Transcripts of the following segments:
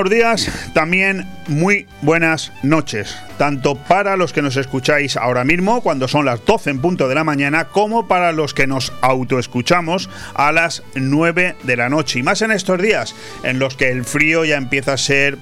Buenos días, también muy buenas noches, tanto para los que nos escucháis ahora mismo, cuando son las 12 en punto de la mañana, como para los que nos autoescuchamos a las 9 de la noche. Y más en estos días, en los que el frío ya empieza a ser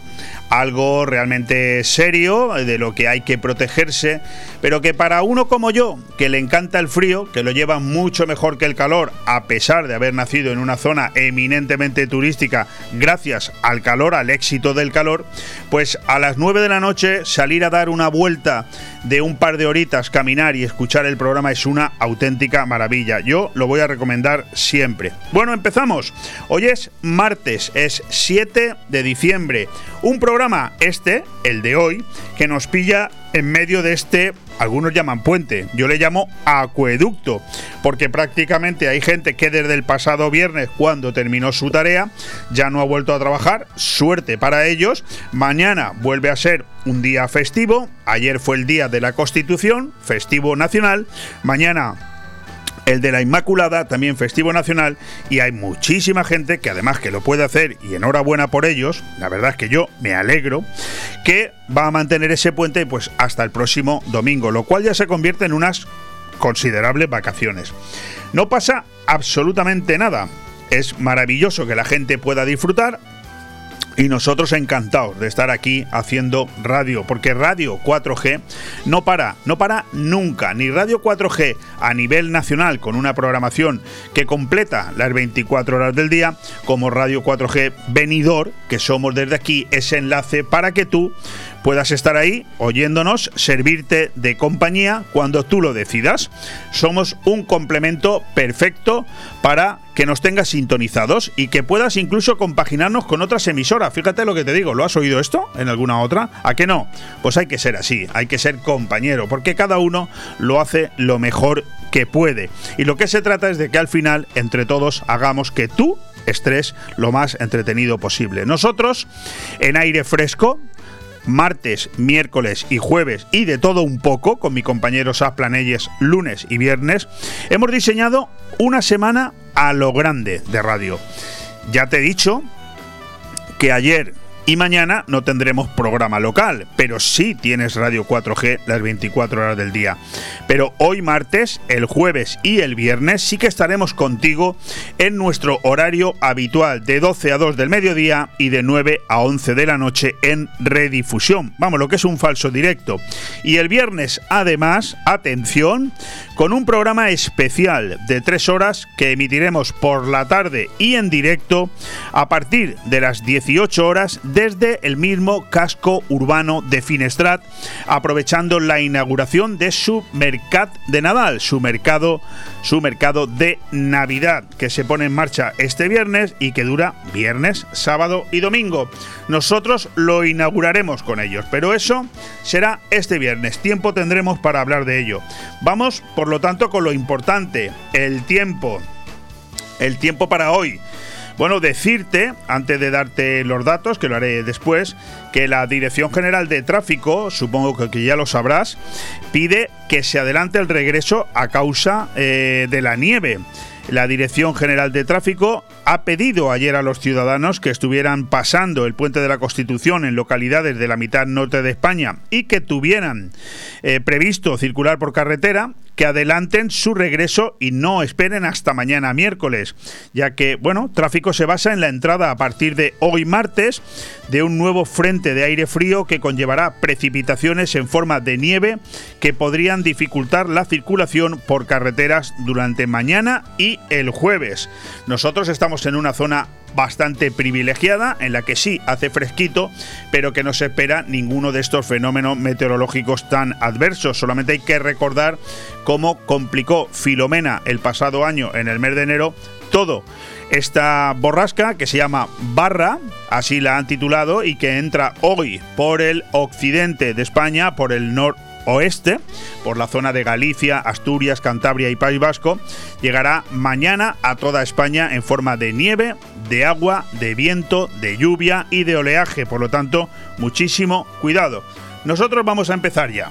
algo realmente serio, de lo que hay que protegerse, pero que para uno como yo, que le encanta el frío, que lo lleva mucho mejor que el calor, a pesar de haber nacido en una zona eminentemente turística, gracias al calor, al éxito del calor, pues a las 9 de la noche salir a dar una vuelta de un par de horitas, caminar y escuchar el programa es una auténtica maravilla. Yo lo voy a recomendar siempre. Bueno, empezamos. Hoy es martes, es 7 de diciembre. Un programa, este, el de hoy, que nos pilla en medio de este, algunos llaman puente, yo le llamo acueducto, porque prácticamente hay gente que desde el pasado viernes, cuando terminó su tarea, ya no ha vuelto a trabajar, suerte para ellos, mañana vuelve a ser un día festivo, ayer fue el día de la Constitución, festivo nacional, mañana el de la Inmaculada, también festivo nacional, y hay muchísima gente que además que lo puede hacer, y enhorabuena por ellos, la verdad es que yo me alegro, que va a mantener ese puente pues hasta el próximo domingo, lo cual ya se convierte en unas considerables vacaciones. No pasa absolutamente nada. Es maravilloso que la gente pueda disfrutar, y nosotros encantados de estar aquí haciendo radio, porque Radio 4G no para, no para nunca, ni Radio 4G a nivel nacional con una programación que completa las 24 horas del día, como Radio 4G venidor, que somos desde aquí ese enlace para que tú puedas estar ahí oyéndonos, servirte de compañía cuando tú lo decidas. Somos un complemento perfecto para que nos tengas sintonizados y que puedas incluso compaginarnos con otras emisoras. Fíjate lo que te digo, ¿lo has oído esto en alguna otra? ¿A qué no? Pues hay que ser así, hay que ser compañero, porque cada uno lo hace lo mejor que puede. Y lo que se trata es de que al final, entre todos, hagamos que tú estés lo más entretenido posible. Nosotros, en aire fresco, martes, miércoles y jueves y de todo un poco con mi compañero Sas Planelles lunes y viernes, hemos diseñado una semana a lo grande de radio. Ya te he dicho que ayer y mañana no tendremos programa local, pero sí tienes Radio 4G las 24 horas del día. Pero hoy martes, el jueves y el viernes sí que estaremos contigo en nuestro horario habitual de 12 a 2 del mediodía y de 9 a 11 de la noche en redifusión. Vamos, lo que es un falso directo. Y el viernes, además, atención, con un programa especial de 3 horas que emitiremos por la tarde y en directo a partir de las 18 horas desde el mismo casco urbano de Finestrat, aprovechando la inauguración de su Mercat de Nadal, su mercado, su mercado de Navidad, que se pone en marcha este viernes y que dura viernes, sábado y domingo. Nosotros lo inauguraremos con ellos, pero eso será este viernes. Tiempo tendremos para hablar de ello. Vamos, por lo tanto, con lo importante, el tiempo. El tiempo para hoy. Bueno, decirte, antes de darte los datos, que lo haré después, que la Dirección General de Tráfico, supongo que ya lo sabrás, pide que se adelante el regreso a causa eh, de la nieve. La Dirección General de Tráfico ha pedido ayer a los ciudadanos que estuvieran pasando el puente de la Constitución en localidades de la mitad norte de España y que tuvieran eh, previsto circular por carretera que adelanten su regreso y no esperen hasta mañana miércoles, ya que, bueno, tráfico se basa en la entrada a partir de hoy martes de un nuevo frente de aire frío que conllevará precipitaciones en forma de nieve que podrían dificultar la circulación por carreteras durante mañana y el jueves. Nosotros estamos en una zona bastante privilegiada, en la que sí hace fresquito, pero que no se espera ninguno de estos fenómenos meteorológicos tan adversos. Solamente hay que recordar cómo complicó Filomena el pasado año, en el mes de enero, todo esta borrasca que se llama Barra, así la han titulado, y que entra hoy por el occidente de España, por el norte oeste, por la zona de Galicia, Asturias, Cantabria y País Vasco, llegará mañana a toda España en forma de nieve, de agua, de viento, de lluvia y de oleaje. Por lo tanto, muchísimo cuidado. Nosotros vamos a empezar ya.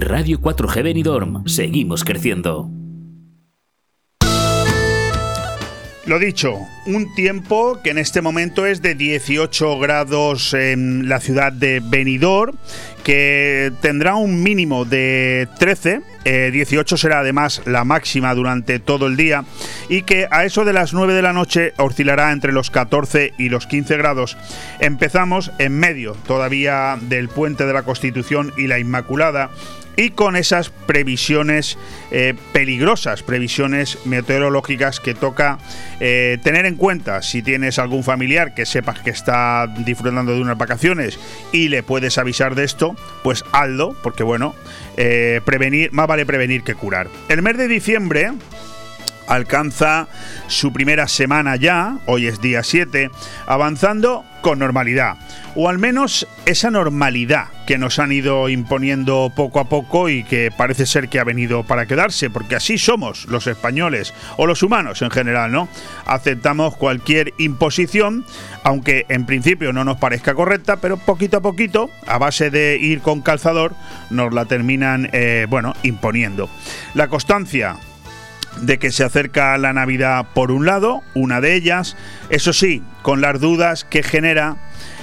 Radio 4G Benidorm. Seguimos creciendo. Lo dicho, un tiempo que en este momento es de 18 grados en la ciudad de Benidorm, que tendrá un mínimo de 13, 18 eh, será además la máxima durante todo el día y que a eso de las 9 de la noche oscilará entre los 14 y los 15 grados. Empezamos en medio todavía del puente de la Constitución y la Inmaculada y con esas previsiones eh, peligrosas, previsiones meteorológicas que toca eh, tener en cuenta si tienes algún familiar que sepas que está disfrutando de unas vacaciones y le puedes avisar de esto, pues hazlo, porque bueno, eh, prevenir, más vale prevenir que curar. El mes de diciembre alcanza su primera semana ya, hoy es día 7, avanzando con normalidad, o al menos esa normalidad que nos han ido imponiendo poco a poco y que parece ser que ha venido para quedarse, porque así somos los españoles o los humanos en general, ¿no? Aceptamos cualquier imposición, aunque en principio no nos parezca correcta, pero poquito a poquito, a base de ir con calzador, nos la terminan, eh, bueno, imponiendo. La constancia de que se acerca la Navidad por un lado, una de ellas, eso sí, con las dudas que genera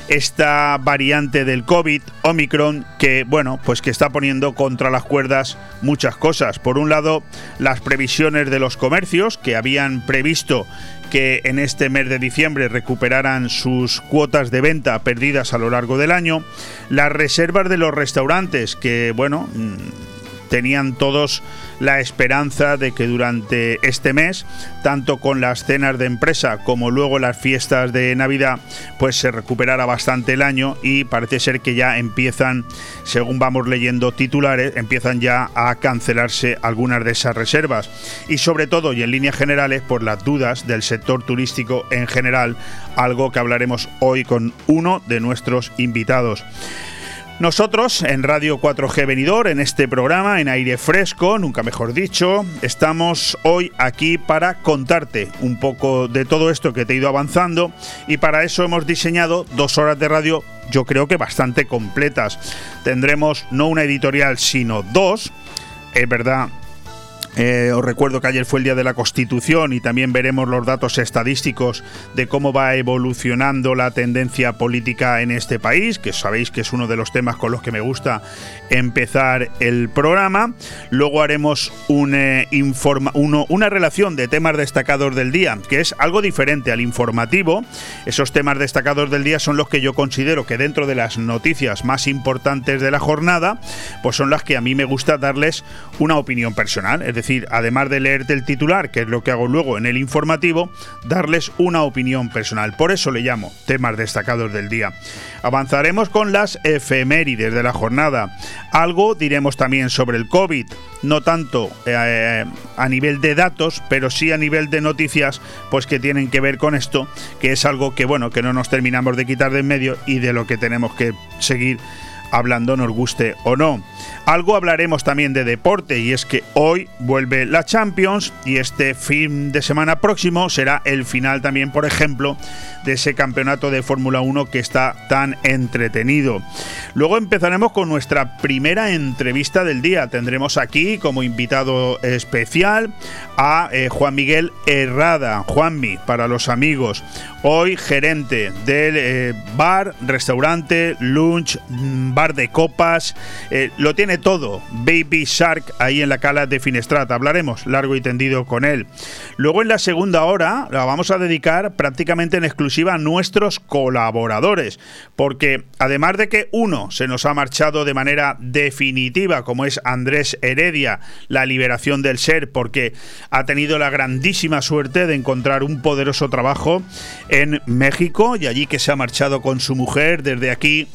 esta variante del COVID, Omicron, que bueno, pues que está poniendo contra las cuerdas muchas cosas. Por un lado, las previsiones de los comercios que habían previsto que en este mes de diciembre recuperaran sus cuotas de venta perdidas a lo largo del año, las reservas de los restaurantes que bueno, mm, tenían todos la esperanza de que durante este mes, tanto con las cenas de empresa como luego las fiestas de Navidad, pues se recuperara bastante el año y parece ser que ya empiezan, según vamos leyendo titulares, empiezan ya a cancelarse algunas de esas reservas. Y sobre todo y en líneas generales por las dudas del sector turístico en general, algo que hablaremos hoy con uno de nuestros invitados. Nosotros en Radio 4G Venidor, en este programa, en aire fresco, nunca mejor dicho, estamos hoy aquí para contarte un poco de todo esto que te he ido avanzando y para eso hemos diseñado dos horas de radio yo creo que bastante completas. Tendremos no una editorial, sino dos. Es verdad eh, os recuerdo que ayer fue el día de la Constitución y también veremos los datos estadísticos de cómo va evolucionando la tendencia política en este país, que sabéis que es uno de los temas con los que me gusta empezar el programa. Luego haremos un, eh, una relación de temas destacados del día, que es algo diferente al informativo. Esos temas destacados del día son los que yo considero que dentro de las noticias más importantes de la jornada, pues son las que a mí me gusta darles una opinión personal. Además de leerte el titular, que es lo que hago luego en el informativo, darles una opinión personal. Por eso le llamo temas destacados del día. Avanzaremos con las efemérides de la jornada. Algo diremos también sobre el COVID, no tanto eh, a nivel de datos, pero sí a nivel de noticias, pues que tienen que ver con esto, que es algo que bueno, que no nos terminamos de quitar de en medio y de lo que tenemos que seguir hablando, nos guste o no. Algo hablaremos también de deporte y es que hoy vuelve la Champions y este fin de semana próximo será el final también, por ejemplo, de ese campeonato de Fórmula 1 que está tan entretenido. Luego empezaremos con nuestra primera entrevista del día. Tendremos aquí como invitado especial a eh, Juan Miguel Herrada, Juanmi para los amigos. Hoy gerente del eh, bar, restaurante, lunch, mm, bar de copas. Eh, lo tiene todo. Baby Shark ahí en la cala de Finestrat. Hablaremos largo y tendido con él. Luego en la segunda hora la vamos a dedicar prácticamente en exclusiva a nuestros colaboradores. Porque además de que uno se nos ha marchado de manera definitiva, como es Andrés Heredia, la liberación del ser, porque ha tenido la grandísima suerte de encontrar un poderoso trabajo en México y allí que se ha marchado con su mujer desde aquí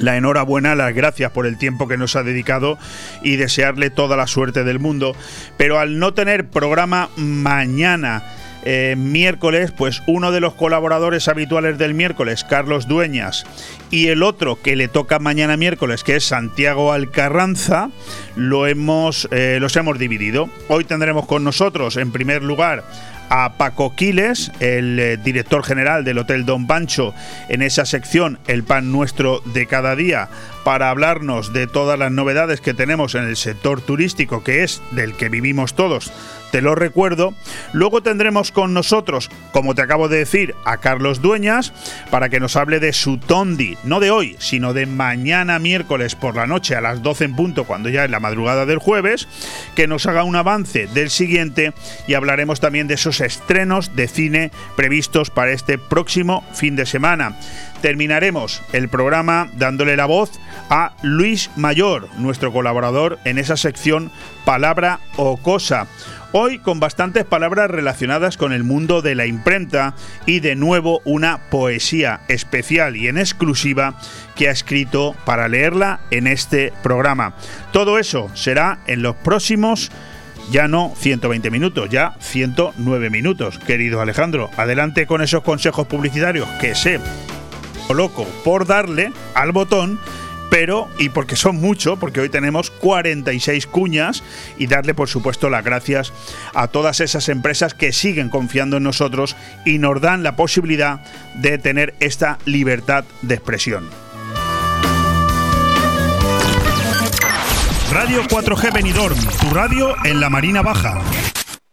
la enhorabuena, las gracias por el tiempo que nos ha dedicado y desearle toda la suerte del mundo. Pero al no tener programa mañana, eh, miércoles, pues uno de los colaboradores habituales del miércoles, Carlos Dueñas, y el otro que le toca mañana miércoles, que es Santiago Alcarranza, lo hemos, eh, los hemos dividido. Hoy tendremos con nosotros, en primer lugar, a Paco Quiles, el eh, director general del Hotel Don Pancho, en esa sección El pan nuestro de cada día, para hablarnos de todas las novedades que tenemos en el sector turístico, que es del que vivimos todos te lo recuerdo. Luego tendremos con nosotros, como te acabo de decir, a Carlos Dueñas para que nos hable de su Tondi, no de hoy, sino de mañana miércoles por la noche a las 12 en punto, cuando ya es la madrugada del jueves, que nos haga un avance del siguiente y hablaremos también de esos estrenos de cine previstos para este próximo fin de semana. Terminaremos el programa dándole la voz a Luis Mayor, nuestro colaborador en esa sección Palabra o Cosa Hoy con bastantes palabras relacionadas con el mundo de la imprenta y de nuevo una poesía especial y en exclusiva que ha escrito para leerla en este programa. Todo eso será en los próximos ya no 120 minutos, ya 109 minutos, querido Alejandro. Adelante con esos consejos publicitarios que sé loco por darle al botón pero, y porque son mucho, porque hoy tenemos 46 cuñas, y darle por supuesto las gracias a todas esas empresas que siguen confiando en nosotros y nos dan la posibilidad de tener esta libertad de expresión. Radio 4G Benidorm, tu radio en la Marina Baja.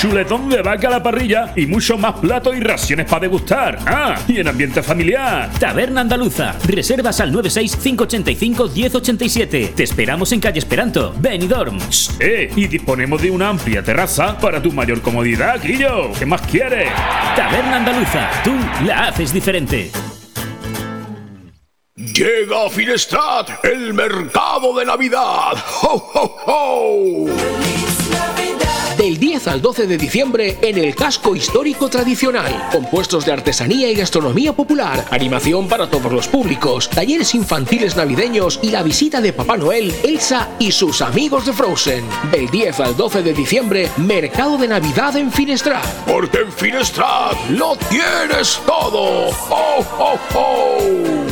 chuletón de vaca a la parrilla y mucho más platos y raciones para degustar. Ah, y en ambiente familiar. Taberna Andaluza. Reservas al 96587 Te esperamos en calle Esperanto, Benidorm. Eh, y disponemos de una amplia terraza para tu mayor comodidad, Guillo. ¿Qué más quieres? Taberna Andaluza. Tú la haces diferente. Llega a Finestrat el mercado de Navidad. ¡Ho, ho, ho! Del 10 al 12 de diciembre en el casco histórico tradicional. Compuestos de artesanía y gastronomía popular, animación para todos los públicos, talleres infantiles navideños y la visita de Papá Noel, Elsa y sus amigos de Frozen. Del 10 al 12 de diciembre, Mercado de Navidad en Finestrat. Porque en Finestrat lo tienes todo. ¡Oh, oh, oh!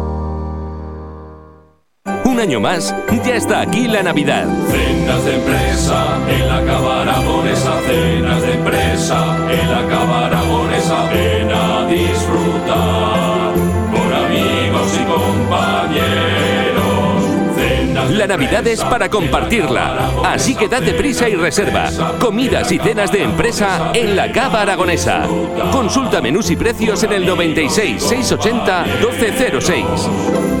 Año más, ya está aquí la Navidad. Cenas de empresa en la cabaragonesa, cenas de empresa en la cabaragonesa, ven a disfrutar con amigos y compañeros. Cenas La Navidad es para compartirla, así que date prisa y reserva. Comidas y cenas de empresa en la Cava Aragonesa. Consulta menús y precios en el 96 680 1206.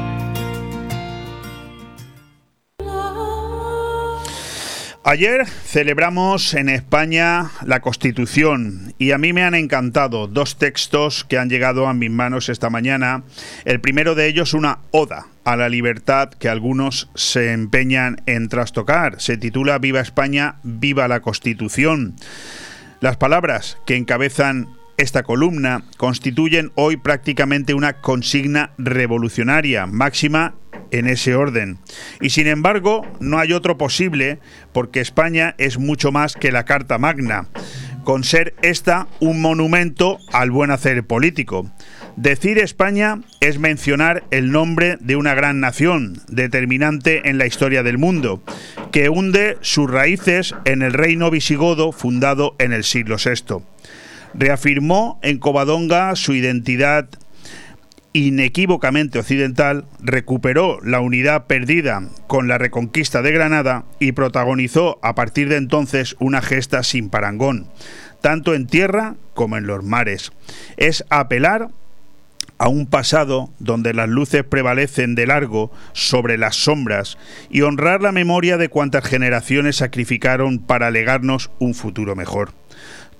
Ayer celebramos en España la Constitución y a mí me han encantado dos textos que han llegado a mis manos esta mañana. El primero de ellos una oda a la libertad que algunos se empeñan en trastocar. Se titula Viva España, viva la Constitución. Las palabras que encabezan esta columna constituyen hoy prácticamente una consigna revolucionaria, máxima en ese orden. Y sin embargo, no hay otro posible porque España es mucho más que la Carta Magna, con ser esta un monumento al buen hacer político. Decir España es mencionar el nombre de una gran nación, determinante en la historia del mundo, que hunde sus raíces en el reino visigodo fundado en el siglo VI. Reafirmó en Covadonga su identidad inequívocamente occidental, recuperó la unidad perdida con la reconquista de Granada y protagonizó a partir de entonces una gesta sin parangón, tanto en tierra como en los mares. Es apelar a un pasado donde las luces prevalecen de largo sobre las sombras y honrar la memoria de cuantas generaciones sacrificaron para legarnos un futuro mejor.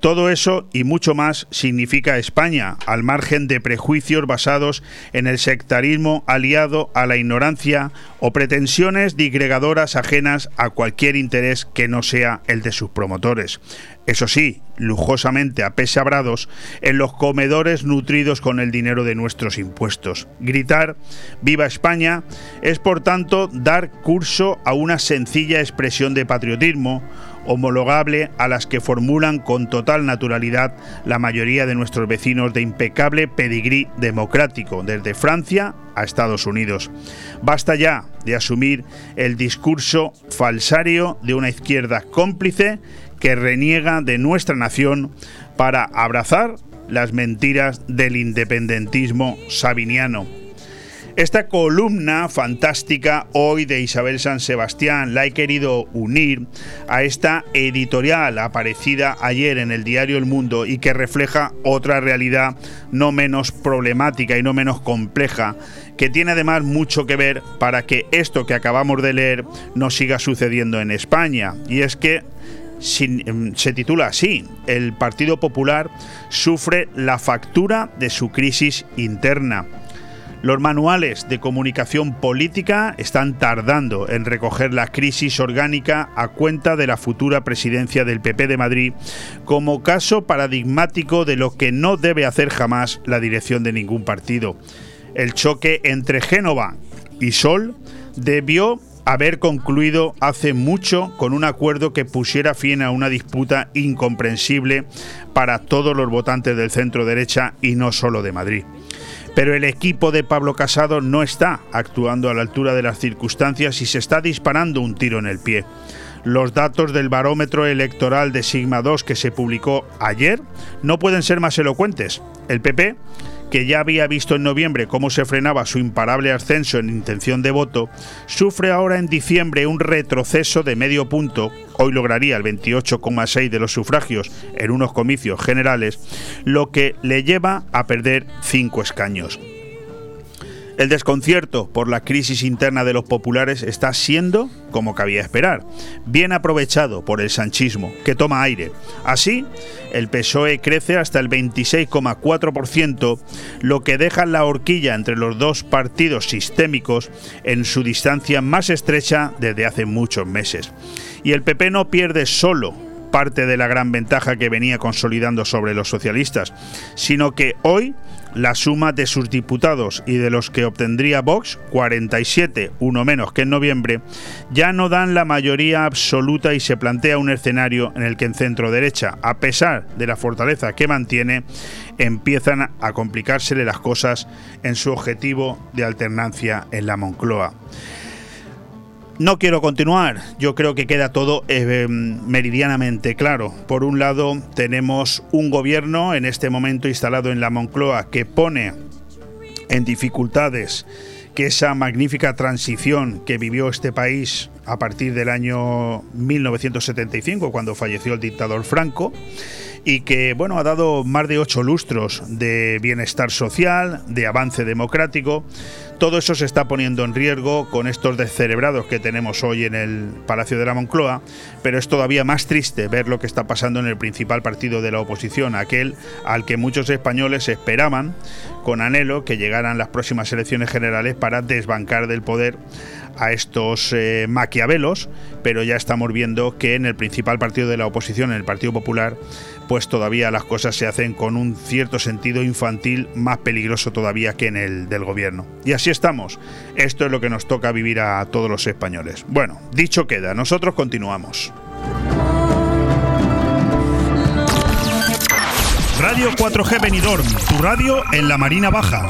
Todo eso y mucho más significa España, al margen de prejuicios basados en el sectarismo aliado a la ignorancia o pretensiones digregadoras ajenas a cualquier interés que no sea el de sus promotores. Eso sí, lujosamente apesabrados en los comedores nutridos con el dinero de nuestros impuestos. Gritar Viva España es por tanto dar curso a una sencilla expresión de patriotismo, homologable a las que formulan con total naturalidad la mayoría de nuestros vecinos de impecable pedigrí democrático, desde Francia a Estados Unidos. Basta ya de asumir el discurso falsario de una izquierda cómplice que reniega de nuestra nación para abrazar las mentiras del independentismo sabiniano. Esta columna fantástica hoy de Isabel San Sebastián la he querido unir a esta editorial aparecida ayer en el diario El Mundo y que refleja otra realidad no menos problemática y no menos compleja, que tiene además mucho que ver para que esto que acabamos de leer no siga sucediendo en España. Y es que se titula así, el Partido Popular sufre la factura de su crisis interna. Los manuales de comunicación política están tardando en recoger la crisis orgánica a cuenta de la futura presidencia del PP de Madrid como caso paradigmático de lo que no debe hacer jamás la dirección de ningún partido. El choque entre Génova y Sol debió haber concluido hace mucho con un acuerdo que pusiera fin a una disputa incomprensible para todos los votantes del centro derecha y no solo de Madrid. Pero el equipo de Pablo Casado no está actuando a la altura de las circunstancias y se está disparando un tiro en el pie. Los datos del barómetro electoral de Sigma 2 que se publicó ayer no pueden ser más elocuentes. El PP que ya había visto en noviembre cómo se frenaba su imparable ascenso en intención de voto, sufre ahora en diciembre un retroceso de medio punto, hoy lograría el 28,6 de los sufragios en unos comicios generales, lo que le lleva a perder cinco escaños. El desconcierto por la crisis interna de los populares está siendo, como cabía esperar, bien aprovechado por el sanchismo, que toma aire. Así, el PSOE crece hasta el 26,4%, lo que deja la horquilla entre los dos partidos sistémicos en su distancia más estrecha desde hace muchos meses. Y el PP no pierde solo parte de la gran ventaja que venía consolidando sobre los socialistas, sino que hoy la suma de sus diputados y de los que obtendría Vox, 47, uno menos que en noviembre, ya no dan la mayoría absoluta y se plantea un escenario en el que en centro derecha, a pesar de la fortaleza que mantiene, empiezan a complicársele las cosas en su objetivo de alternancia en la Moncloa. No quiero continuar, yo creo que queda todo eh, meridianamente claro. Por un lado, tenemos un gobierno en este momento instalado en la Moncloa que pone en dificultades que esa magnífica transición que vivió este país a partir del año 1975, cuando falleció el dictador Franco, y que bueno ha dado más de ocho lustros de bienestar social, de avance democrático. Todo eso se está poniendo en riesgo con estos descerebrados que tenemos hoy en el Palacio de la Moncloa, pero es todavía más triste ver lo que está pasando en el principal partido de la oposición, aquel al que muchos españoles esperaban con anhelo que llegaran las próximas elecciones generales para desbancar del poder a estos eh, maquiavelos, pero ya estamos viendo que en el principal partido de la oposición, en el Partido Popular, pues todavía las cosas se hacen con un cierto sentido infantil más peligroso todavía que en el del gobierno. Y así estamos. Esto es lo que nos toca vivir a todos los españoles. Bueno, dicho queda, nosotros continuamos. Radio 4G Benidorm, tu radio en la Marina Baja.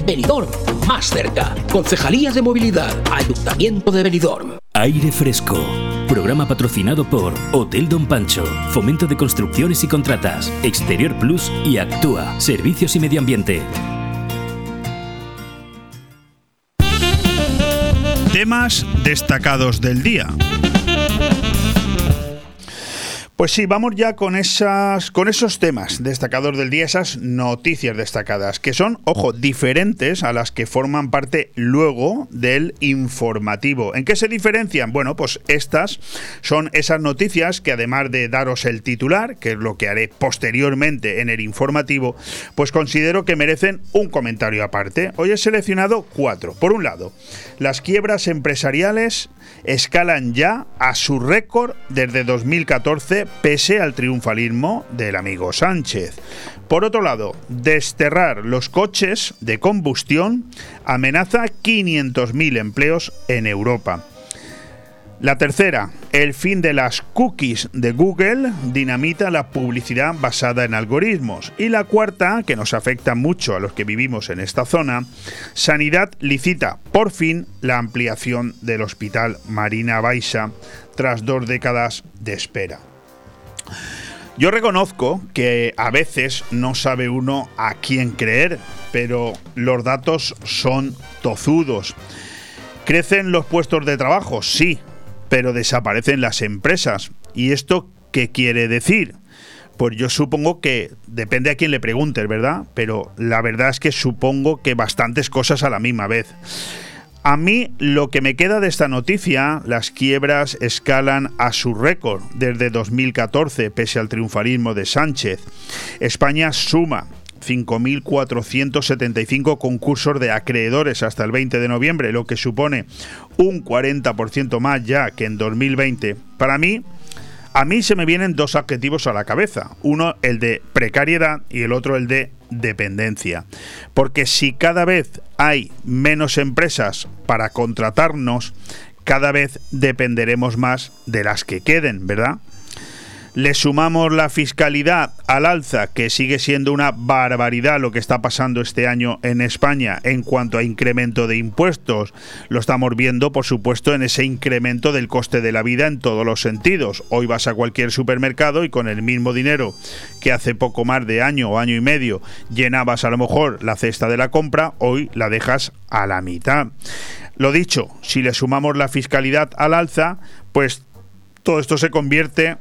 Benidorm, más cerca. Concejalía de Movilidad, Ayuntamiento de Benidorm. Aire Fresco. Programa patrocinado por Hotel Don Pancho, Fomento de Construcciones y Contratas, Exterior Plus y Actúa, Servicios y Medio Ambiente. Temas destacados del día. Pues sí, vamos ya con con esos temas destacados del día, esas noticias destacadas, que son, ojo, diferentes a las que forman parte luego del informativo. ¿En qué se diferencian? Bueno, pues estas son esas noticias que además de daros el titular, que es lo que haré posteriormente en el informativo, pues considero que merecen un comentario aparte. Hoy he seleccionado cuatro. Por un lado, las quiebras empresariales escalan ya a su récord desde 2014 pese al triunfalismo del amigo Sánchez. Por otro lado, desterrar los coches de combustión amenaza 500.000 empleos en Europa. La tercera, el fin de las cookies de Google dinamita la publicidad basada en algoritmos. Y la cuarta, que nos afecta mucho a los que vivimos en esta zona, Sanidad licita por fin la ampliación del Hospital Marina Baixa tras dos décadas de espera. Yo reconozco que a veces no sabe uno a quién creer, pero los datos son tozudos. ¿Crecen los puestos de trabajo? Sí, pero desaparecen las empresas. ¿Y esto qué quiere decir? Pues yo supongo que depende a quién le preguntes, ¿verdad? Pero la verdad es que supongo que bastantes cosas a la misma vez. A mí lo que me queda de esta noticia, las quiebras escalan a su récord desde 2014, pese al triunfalismo de Sánchez. España suma 5.475 concursos de acreedores hasta el 20 de noviembre, lo que supone un 40% más ya que en 2020. Para mí, a mí se me vienen dos adjetivos a la cabeza. Uno, el de precariedad y el otro, el de dependencia. Porque si cada vez hay menos empresas para contratarnos, cada vez dependeremos más de las que queden, ¿verdad? Le sumamos la fiscalidad al alza, que sigue siendo una barbaridad lo que está pasando este año en España en cuanto a incremento de impuestos. Lo estamos viendo, por supuesto, en ese incremento del coste de la vida en todos los sentidos. Hoy vas a cualquier supermercado y con el mismo dinero que hace poco más de año o año y medio llenabas a lo mejor la cesta de la compra, hoy la dejas a la mitad. Lo dicho, si le sumamos la fiscalidad al alza, pues todo esto se convierte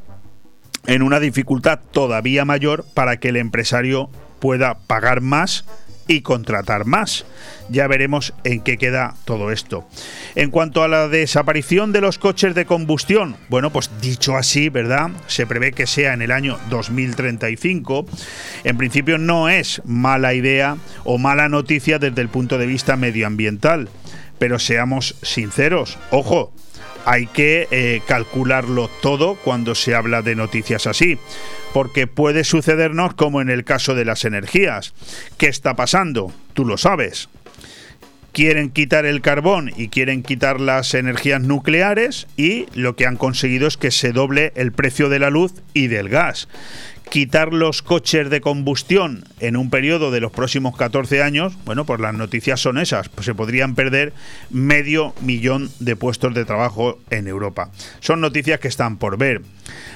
en una dificultad todavía mayor para que el empresario pueda pagar más y contratar más. Ya veremos en qué queda todo esto. En cuanto a la desaparición de los coches de combustión, bueno, pues dicho así, ¿verdad? Se prevé que sea en el año 2035. En principio no es mala idea o mala noticia desde el punto de vista medioambiental. Pero seamos sinceros, ojo, hay que eh, calcularlo todo cuando se habla de noticias así, porque puede sucedernos como en el caso de las energías. ¿Qué está pasando? Tú lo sabes. Quieren quitar el carbón y quieren quitar las energías nucleares y lo que han conseguido es que se doble el precio de la luz y del gas quitar los coches de combustión en un periodo de los próximos 14 años, bueno, pues las noticias son esas, pues se podrían perder medio millón de puestos de trabajo en Europa. Son noticias que están por ver.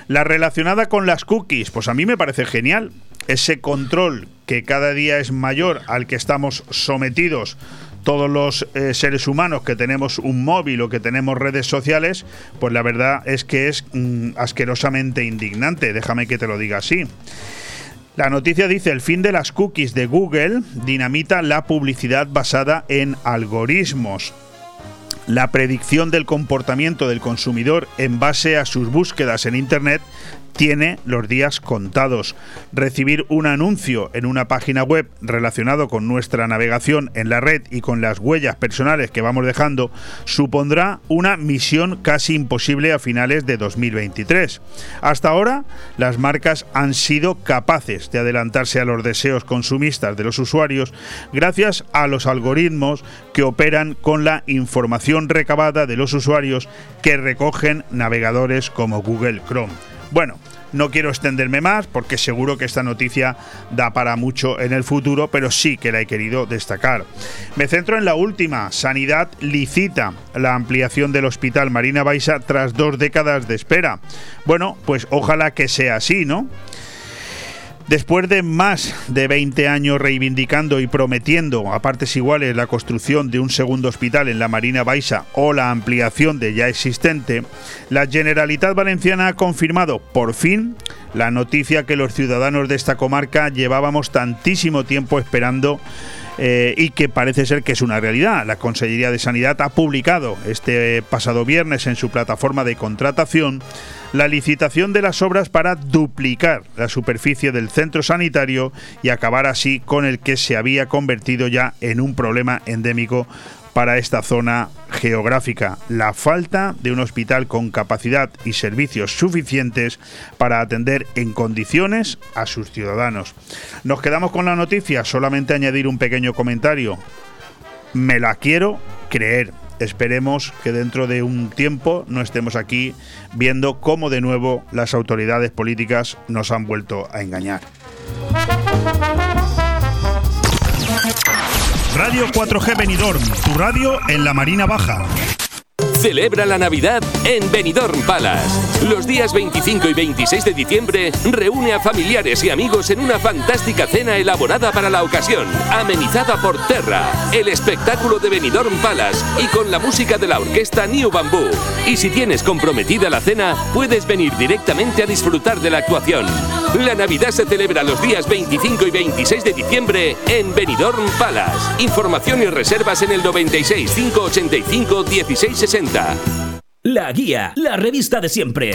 La relacionada con las cookies, pues a mí me parece genial. Ese control que cada día es mayor al que estamos sometidos todos los eh, seres humanos que tenemos un móvil o que tenemos redes sociales, pues la verdad es que es mm, asquerosamente indignante, déjame que te lo diga así. La noticia dice el fin de las cookies de Google dinamita la publicidad basada en algoritmos. La predicción del comportamiento del consumidor en base a sus búsquedas en Internet tiene los días contados. Recibir un anuncio en una página web relacionado con nuestra navegación en la red y con las huellas personales que vamos dejando supondrá una misión casi imposible a finales de 2023. Hasta ahora, las marcas han sido capaces de adelantarse a los deseos consumistas de los usuarios gracias a los algoritmos que operan con la información recabada de los usuarios que recogen navegadores como Google Chrome. Bueno, no quiero extenderme más porque seguro que esta noticia da para mucho en el futuro, pero sí que la he querido destacar. Me centro en la última. Sanidad licita la ampliación del Hospital Marina Baixa tras dos décadas de espera. Bueno, pues ojalá que sea así, ¿no? Después de más de 20 años reivindicando y prometiendo a partes iguales la construcción de un segundo hospital en la Marina Baixa o la ampliación de ya existente, la Generalitat Valenciana ha confirmado por fin la noticia que los ciudadanos de esta comarca llevábamos tantísimo tiempo esperando eh, y que parece ser que es una realidad. La Consellería de Sanidad ha publicado este pasado viernes en su plataforma de contratación la licitación de las obras para duplicar la superficie del centro sanitario y acabar así con el que se había convertido ya en un problema endémico para esta zona geográfica, la falta de un hospital con capacidad y servicios suficientes para atender en condiciones a sus ciudadanos. Nos quedamos con la noticia, solamente añadir un pequeño comentario. Me la quiero creer. Esperemos que dentro de un tiempo no estemos aquí viendo cómo de nuevo las autoridades políticas nos han vuelto a engañar. Radio 4G Benidorm, tu radio en la Marina Baja. Celebra la Navidad en Benidorm Palace. Los días 25 y 26 de diciembre reúne a familiares y amigos en una fantástica cena elaborada para la ocasión, amenizada por Terra, el espectáculo de Benidorm Palace y con la música de la orquesta New Bamboo. Y si tienes comprometida la cena, puedes venir directamente a disfrutar de la actuación. La Navidad se celebra los días 25 y 26 de diciembre en Benidorm Palace. Información y reservas en el 96 585 1660. La Guía, la revista de siempre.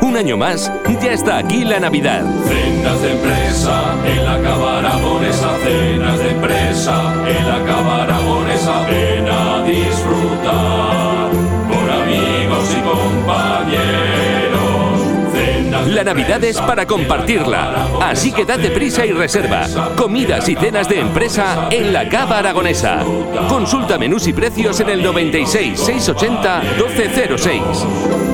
Un año más, ya está aquí la Navidad. Cenas de empresa, en la cabaragonesa, cenas de empresa, en la cabaragonesa, ven a disfrutar con amigos y compañeros. Cenas La Navidad es para compartirla, así que date prisa y reserva. Comidas y cenas de empresa en la Cava Aragonesa. Consulta menús y precios en el 96 680 1206.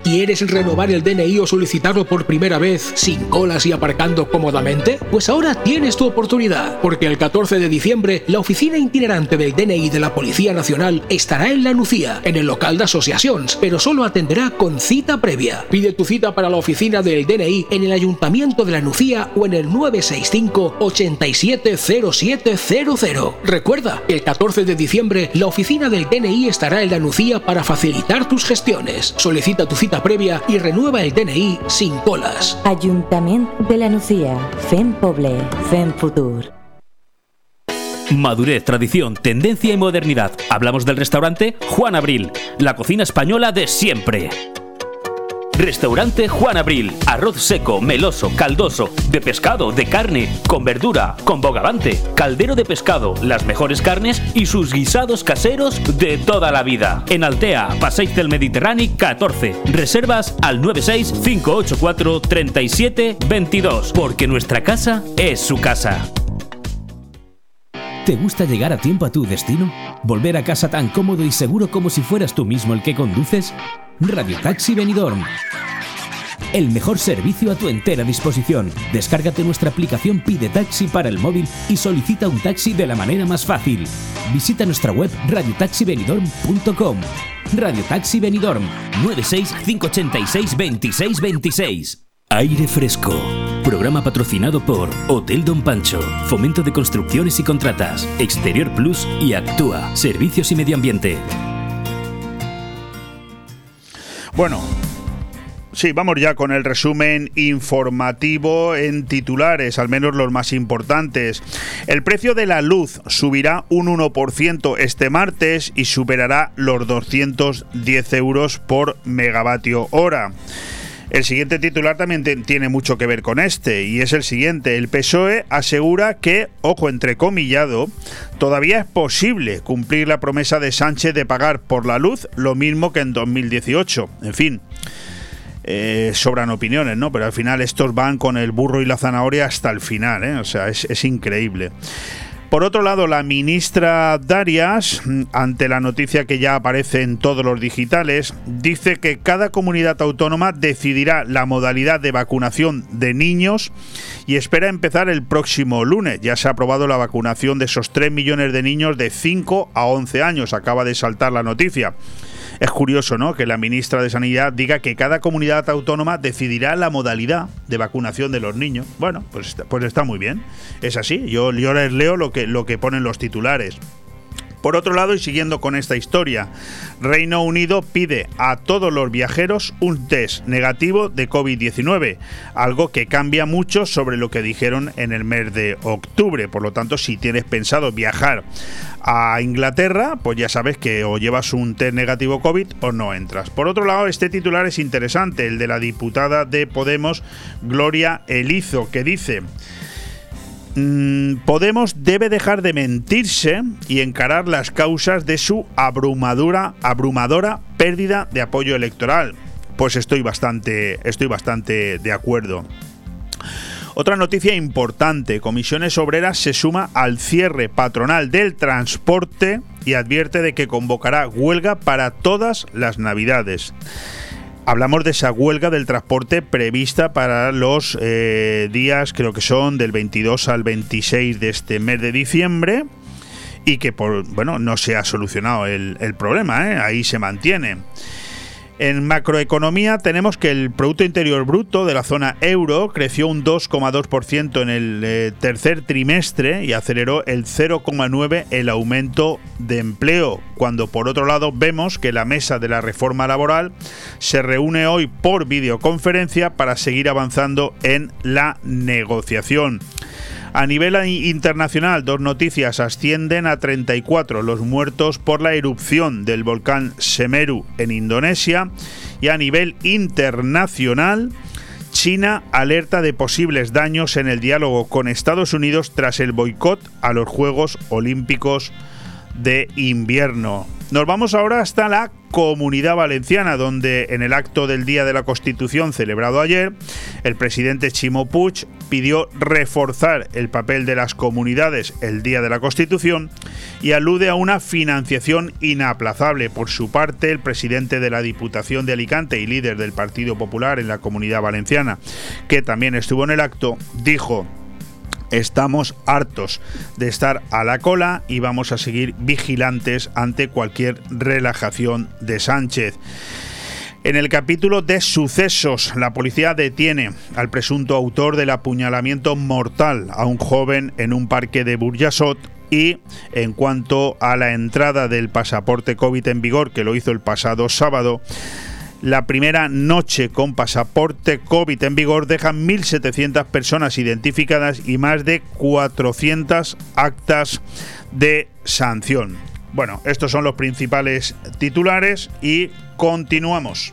¿Quieres renovar el DNI o solicitarlo por primera vez sin colas y aparcando cómodamente? Pues ahora tienes tu oportunidad, porque el 14 de diciembre la oficina itinerante del DNI de la Policía Nacional estará en La Nucía, en el local de asociaciones, pero solo atenderá con cita previa. Pide tu cita para la oficina del DNI en el Ayuntamiento de La Nucía o en el 965 870700. Recuerda, el 14 de diciembre la oficina del DNI estará en La Nucía para facilitar tus gestiones. Solicita tu cita previa y renueva el DNI sin colas. Ajuntament de la Nucía. Fem poble, fem futur. Madurez, tradición, tendencia y modernidad. Hablamos del restaurante Juan Abril, la cocina española de siempre. Restaurante Juan Abril. Arroz seco, meloso, caldoso, de pescado, de carne, con verdura, con bogavante, caldero de pescado, las mejores carnes y sus guisados caseros de toda la vida. En Altea, Passeig del Mediterráneo 14. Reservas al 96 584 37 22, porque nuestra casa es su casa. ¿Te gusta llegar a tiempo a tu destino? ¿Volver a casa tan cómodo y seguro como si fueras tú mismo el que conduces? Radio Taxi Benidorm. el mejor servicio a tu entera disposición. Descárgate nuestra aplicación Pide Taxi para el móvil y solicita un taxi de la manera más fácil. Visita nuestra web radiotaxibenidorm.com. Radio Taxi Benidorm 96 586 26 26. Aire Fresco. Programa patrocinado por Hotel Don Pancho, Fomento de Construcciones y Contratas, Exterior Plus y Actúa, Servicios y Medio Ambiente. Bueno, Sí, vamos ya con el resumen informativo en titulares, al menos los más importantes. El precio de la luz subirá un 1% este martes y superará los 210 euros por megavatio hora. El siguiente titular también tiene mucho que ver con este, y es el siguiente. El PSOE asegura que, ojo entrecomillado, todavía es posible cumplir la promesa de Sánchez de pagar por la luz lo mismo que en 2018. En fin. Eh, sobran opiniones, ¿no? Pero al final estos van con el burro y la zanahoria hasta el final, ¿eh? O sea, es, es increíble. Por otro lado, la ministra Darias, ante la noticia que ya aparece en todos los digitales, dice que cada comunidad autónoma decidirá la modalidad de vacunación de niños y espera empezar el próximo lunes. Ya se ha aprobado la vacunación de esos 3 millones de niños de 5 a 11 años. Acaba de saltar la noticia. Es curioso, ¿no? Que la ministra de Sanidad diga que cada comunidad autónoma decidirá la modalidad de vacunación de los niños. Bueno, pues, pues está muy bien. Es así. Yo, les leo lo que, lo que ponen los titulares. Por otro lado, y siguiendo con esta historia, Reino Unido pide a todos los viajeros un test negativo de COVID-19, algo que cambia mucho sobre lo que dijeron en el mes de octubre. Por lo tanto, si tienes pensado viajar a Inglaterra, pues ya sabes que o llevas un test negativo COVID o no entras. Por otro lado, este titular es interesante, el de la diputada de Podemos, Gloria Elizo, que dice... Mm, Podemos debe dejar de mentirse y encarar las causas de su abrumadora, abrumadora pérdida de apoyo electoral. Pues estoy bastante, estoy bastante de acuerdo. Otra noticia importante, Comisiones Obreras se suma al cierre patronal del transporte y advierte de que convocará huelga para todas las navidades. Hablamos de esa huelga del transporte prevista para los eh, días, creo que son del 22 al 26 de este mes de diciembre y que bueno no se ha solucionado el, problema, ¿eh? ahí se mantiene. En macroeconomía tenemos que el Producto Interior Bruto de la zona euro creció un 2,2% en el eh, tercer trimestre y aceleró el 0,9% el aumento de empleo, cuando por otro lado vemos que la mesa de la reforma laboral se reúne hoy por videoconferencia para seguir avanzando en la negociación. A nivel internacional, dos noticias ascienden a 34 los muertos por la erupción del volcán Semeru en Indonesia y a nivel internacional, China alerta de posibles daños en el diálogo con Estados Unidos tras el boicot a los Juegos Olímpicos de invierno. Nos vamos ahora hasta la Comunidad Valenciana, donde en el acto del Día de la Constitución celebrado ayer, el presidente Chimo Puig pidió reforzar el papel de las comunidades el Día de la Constitución y alude a una financiación inaplazable. Por su parte, el presidente de la Diputación de Alicante y líder del Partido Popular en la Comunidad Valenciana, que también estuvo en el acto, dijo Estamos hartos de estar a la cola y vamos a seguir vigilantes ante cualquier relajación de Sánchez. En el capítulo de sucesos, la policía detiene al presunto autor del apuñalamiento mortal a un joven en un parque de Burjasot y en cuanto a la entrada del pasaporte COVID en vigor, que lo hizo el pasado sábado, la primera noche con pasaporte COVID en vigor deja 1.700 personas identificadas y más de 400 actas de sanción. Bueno, estos son los principales titulares y continuamos.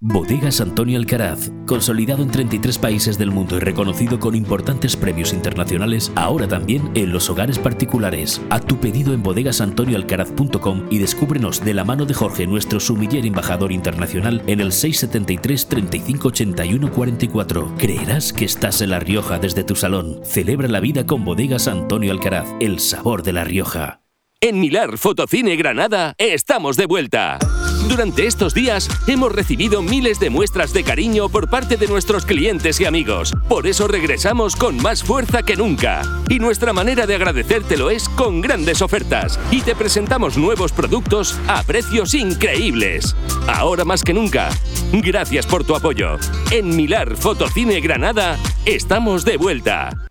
Bodegas Antonio Alcaraz, consolidado en 33 países del mundo y reconocido con importantes premios internacionales, ahora también en los hogares particulares. Haz tu pedido en bodegasantonioalcaraz.com y descúbrenos de la mano de Jorge, nuestro sumiller embajador internacional, en el 673 35 81 44. Creerás que estás en La Rioja desde tu salón. Celebra la vida con Bodegas Antonio Alcaraz, el sabor de La Rioja. En Milar Fotocine Granada estamos de vuelta. Durante estos días hemos recibido miles de muestras de cariño por parte de nuestros clientes y amigos. Por eso regresamos con más fuerza que nunca. Y nuestra manera de agradecértelo es con grandes ofertas. Y te presentamos nuevos productos a precios increíbles. Ahora más que nunca. Gracias por tu apoyo. En Milar Fotocine Granada estamos de vuelta.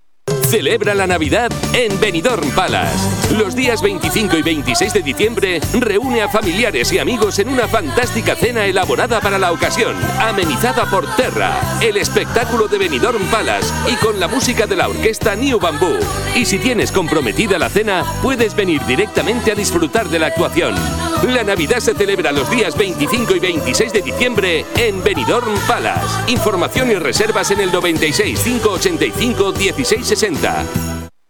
Celebra la Navidad en Benidorm Palace. Los días 25 y 26 de diciembre reúne a familiares y amigos en una fantástica cena elaborada para la ocasión, amenizada por Terra, el espectáculo de Benidorm Palace y con la música de la orquesta New Bamboo. Y si tienes comprometida la cena, puedes venir directamente a disfrutar de la actuación. La Navidad se celebra los días 25 y 26 de diciembre en Benidorm Palace. Información y reservas en el 96 585 1660.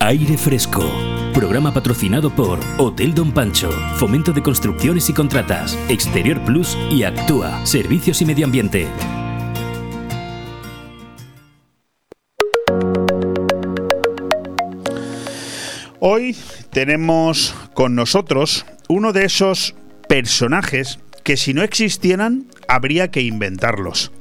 Aire Fresco. Programa patrocinado por Hotel Don Pancho, Fomento de Construcciones y Contratas, Exterior Plus y Actúa, Servicios y Medio Ambiente. Hoy tenemos con nosotros uno de esos personajes que si no existieran habría que inventarlos.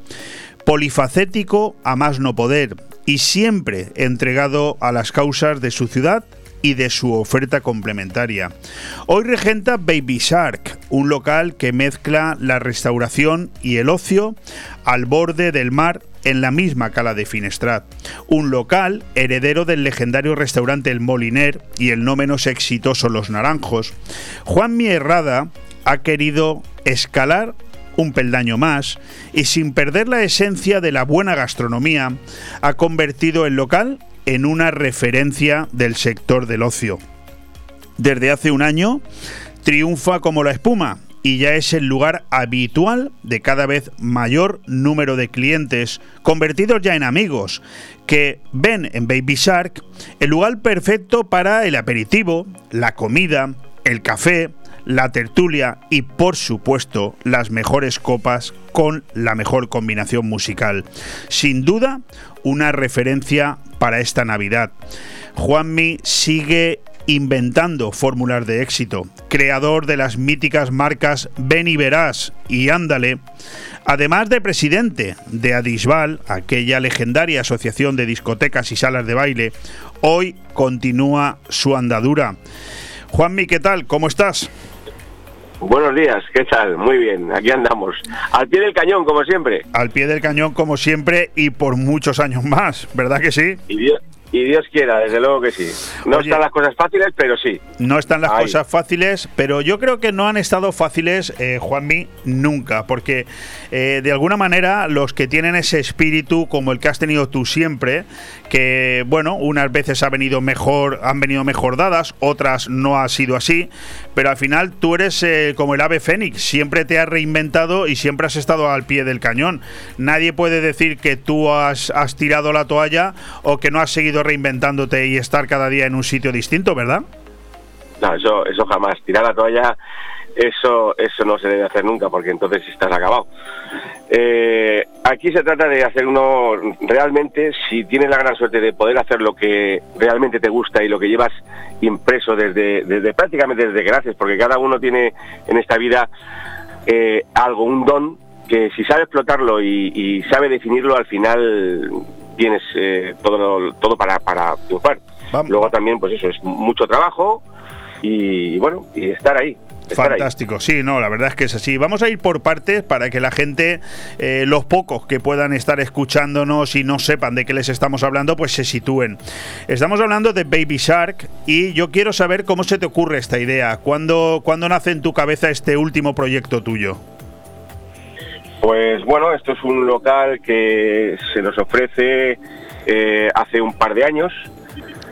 Polifacético a más no poder, y siempre entregado a las causas de su ciudad y de su oferta complementaria. Hoy regenta Baby Shark, un local que mezcla la restauración y el ocio al borde del mar en la misma cala de Finestrat. Un local heredero del legendario restaurante El Moliner y el no menos exitoso Los Naranjos. Juan Mierrada ha querido escalar un peldaño más y sin perder la esencia de la buena gastronomía, ha convertido el local en una referencia del sector del ocio. Desde hace un año triunfa como la espuma y ya es el lugar habitual de cada vez mayor número de clientes, convertidos ya en amigos, que ven en Baby Shark el lugar perfecto para el aperitivo, la comida, el café, la tertulia y por supuesto las mejores copas con la mejor combinación musical. Sin duda, una referencia para esta Navidad. Juanmi sigue inventando fórmulas de éxito, creador de las míticas marcas Ven y Verás y Ándale, además de presidente de Adisbal, aquella legendaria asociación de discotecas y salas de baile, hoy continúa su andadura. Juanmi, ¿qué tal? ¿Cómo estás? Buenos días, ¿qué tal? Muy bien, aquí andamos. Al pie del cañón, como siempre. Al pie del cañón, como siempre, y por muchos años más, ¿verdad que sí? Y Dios, y Dios quiera, desde luego que sí. No están las cosas fáciles, pero sí. No están las cosas fáciles, pero yo creo que no han estado fáciles, eh, Juanmi, nunca, porque eh, de alguna manera los que tienen ese espíritu como el que has tenido tú siempre, que bueno, unas veces ha venido mejor, han venido mejor dadas, otras no ha sido así, pero al final tú eres eh, como el ave fénix, siempre te has reinventado y siempre has estado al pie del cañón. Nadie puede decir que tú has, has tirado la toalla o que no has seguido reinventándote y estar cada día en un sitio distinto, ¿verdad? No, eso, eso jamás. Tirar la toalla, eso, eso no se debe hacer nunca, porque entonces estás acabado. Eh, aquí se trata de hacer uno realmente, si tienes la gran suerte de poder hacer lo que realmente te gusta y lo que llevas impreso desde, desde prácticamente desde que naces, porque cada uno tiene en esta vida eh, algo, un don, que si sabe explotarlo y, y sabe definirlo, al final tienes eh, todo, todo para, para triunfar. Luego también, pues eso, es mucho trabajo y, bueno, y estar ahí. Fantástico, sí, no, la verdad es que es así. Vamos a ir por partes para que la gente, eh, los pocos que puedan estar escuchándonos y no sepan de qué les estamos hablando, pues se sitúen. Estamos hablando de Baby Shark y yo quiero saber cómo se te ocurre esta idea. ¿Cuándo, ¿cuándo nace en tu cabeza este último proyecto tuyo? Pues bueno, esto es un local que se nos ofrece eh, hace un par de años,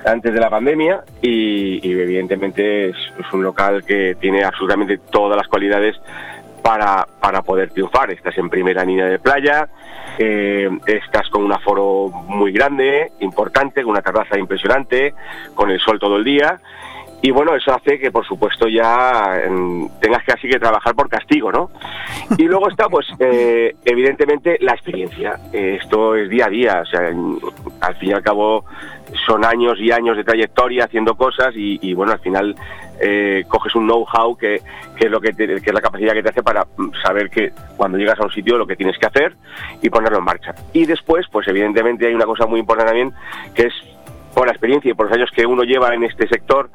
antes de la pandemia, y, evidentemente es, un local que tiene absolutamente todas las cualidades para, para poder triunfar. Estás en primera línea de playa, eh, estás con un aforo muy grande, importante, con una terraza impresionante, con el sol todo el día y bueno, eso hace que por supuesto ya em, tengas que así que trabajar por castigo, ¿no? Y luego está pues eh, evidentemente la experiencia, esto es día a día, o sea, al fin y al cabo son años y años de trayectoria haciendo cosas y, bueno, al final eh, coges un know-how que, que, es lo que, que es la capacidad que te hace para mm, saber que cuando llegas a un sitio lo que tienes que hacer y ponerlo en marcha. Y después, pues evidentemente hay una cosa muy importante también que es por la experiencia y por los años que uno lleva en este sector,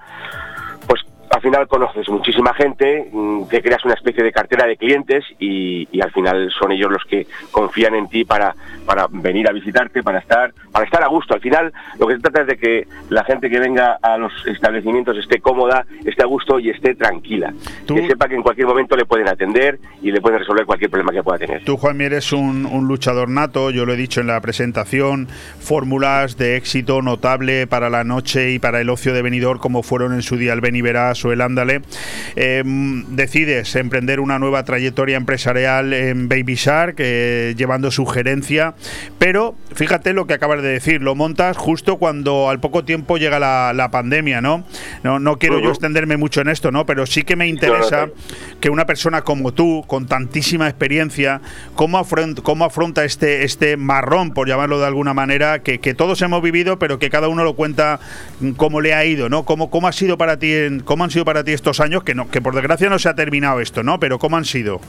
al final conoces muchísima gente, mm, te creas una especie de cartera de clientes y, al final son ellos los que confían en ti para, para venir a visitarte, para estar, para estar a gusto. Al final lo que se trata es de que la gente que venga a los establecimientos esté cómoda, esté a gusto y esté tranquila. Que sepa que en cualquier momento le pueden atender y le pueden resolver cualquier problema que pueda tener. Tú, Juan, eres un, un luchador nato, yo lo he dicho en la presentación, fórmulas de éxito notable para la noche y para el ocio de venidor como fueron en su día el Beni Verás o el Ándale, em, decides emprender una nueva trayectoria empresarial en Baby Shark, eh, llevando su gerencia, pero fíjate lo que acabas de decir, lo montas justo cuando al poco tiempo llega la, pandemia, ¿no? No, no quiero yo extenderme mucho en esto, ¿no? Pero sí que me interesa que una persona como tú, con tantísima experiencia, ¿cómo afronta, cómo afronta este, este marrón, por llamarlo de alguna manera, que, todos hemos vivido, pero que cada uno lo cuenta cómo le ha ido, ¿no? ¿Cómo, cómo ha sido para ti, cómo han sido para ti estos años? Que, no, que por desgracia no se ha terminado esto, ¿no? Pero ¿cómo han sido?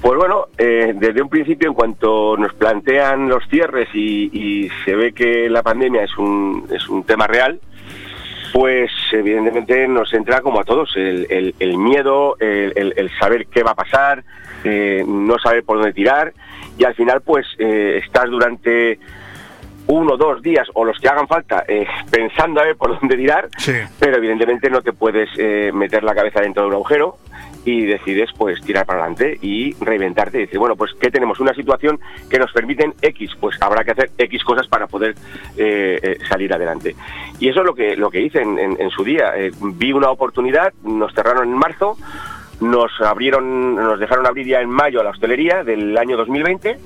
Pues bueno, eh, desde un principio, en cuanto nos plantean los cierres y, se ve que la pandemia es un, es un tema real, pues evidentemente nos entra como a todos el, el, miedo, el, saber qué va a pasar, eh, no saber por dónde tirar y al final pues eh, estás durante uno, dos días o los que hagan falta eh, pensando a ver por dónde tirar, pero evidentemente no te puedes eh, meter la cabeza dentro de un agujero y decides pues tirar para adelante y reinventarte y decir, bueno, pues que tenemos una situación que nos permiten X, pues habrá que hacer X cosas para poder eh, salir adelante. Y eso es lo que, lo que hice en, en su día. vi una oportunidad, nos cerraron en marzo, nos abrieron, nos dejaron abrir ya en mayo a la hostelería del año 2020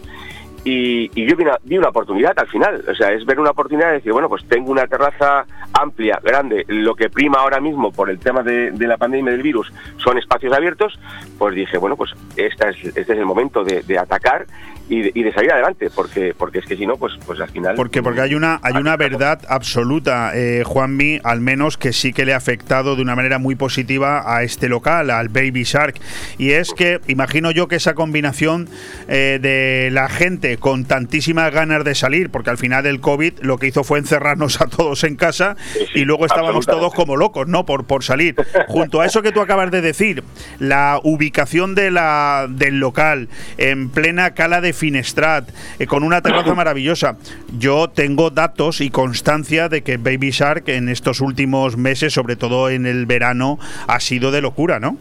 y, yo vi una, vi una, oportunidad al final, o sea, es ver una oportunidad de decir, bueno, pues tengo una terraza amplia, grande, lo que prima ahora mismo por el tema de, la pandemia del virus son espacios abiertos, pues dije, bueno, pues esta es, este es el momento de, de atacar y de, salir adelante, porque porque es que si no, pues pues al final. Porque porque hay una hay una verdad absoluta, eh, Juanmi, al menos que sí que le ha afectado de una manera muy positiva a este local, al Baby Shark, y es que imagino yo que esa combinación eh, de la gente gente con tantísimas ganas de salir, porque al final el COVID lo que hizo fue encerrarnos a todos en casa y luego estábamos todos como locos, ¿no? Por, por salir. Junto a eso que tú acabas de decir, la ubicación de la, del local en plena cala de Finestrat, eh, con una terraza maravillosa. Yo tengo datos y constancia de que Baby Shark en estos últimos meses, sobre todo en el verano, ha sido de locura, ¿no?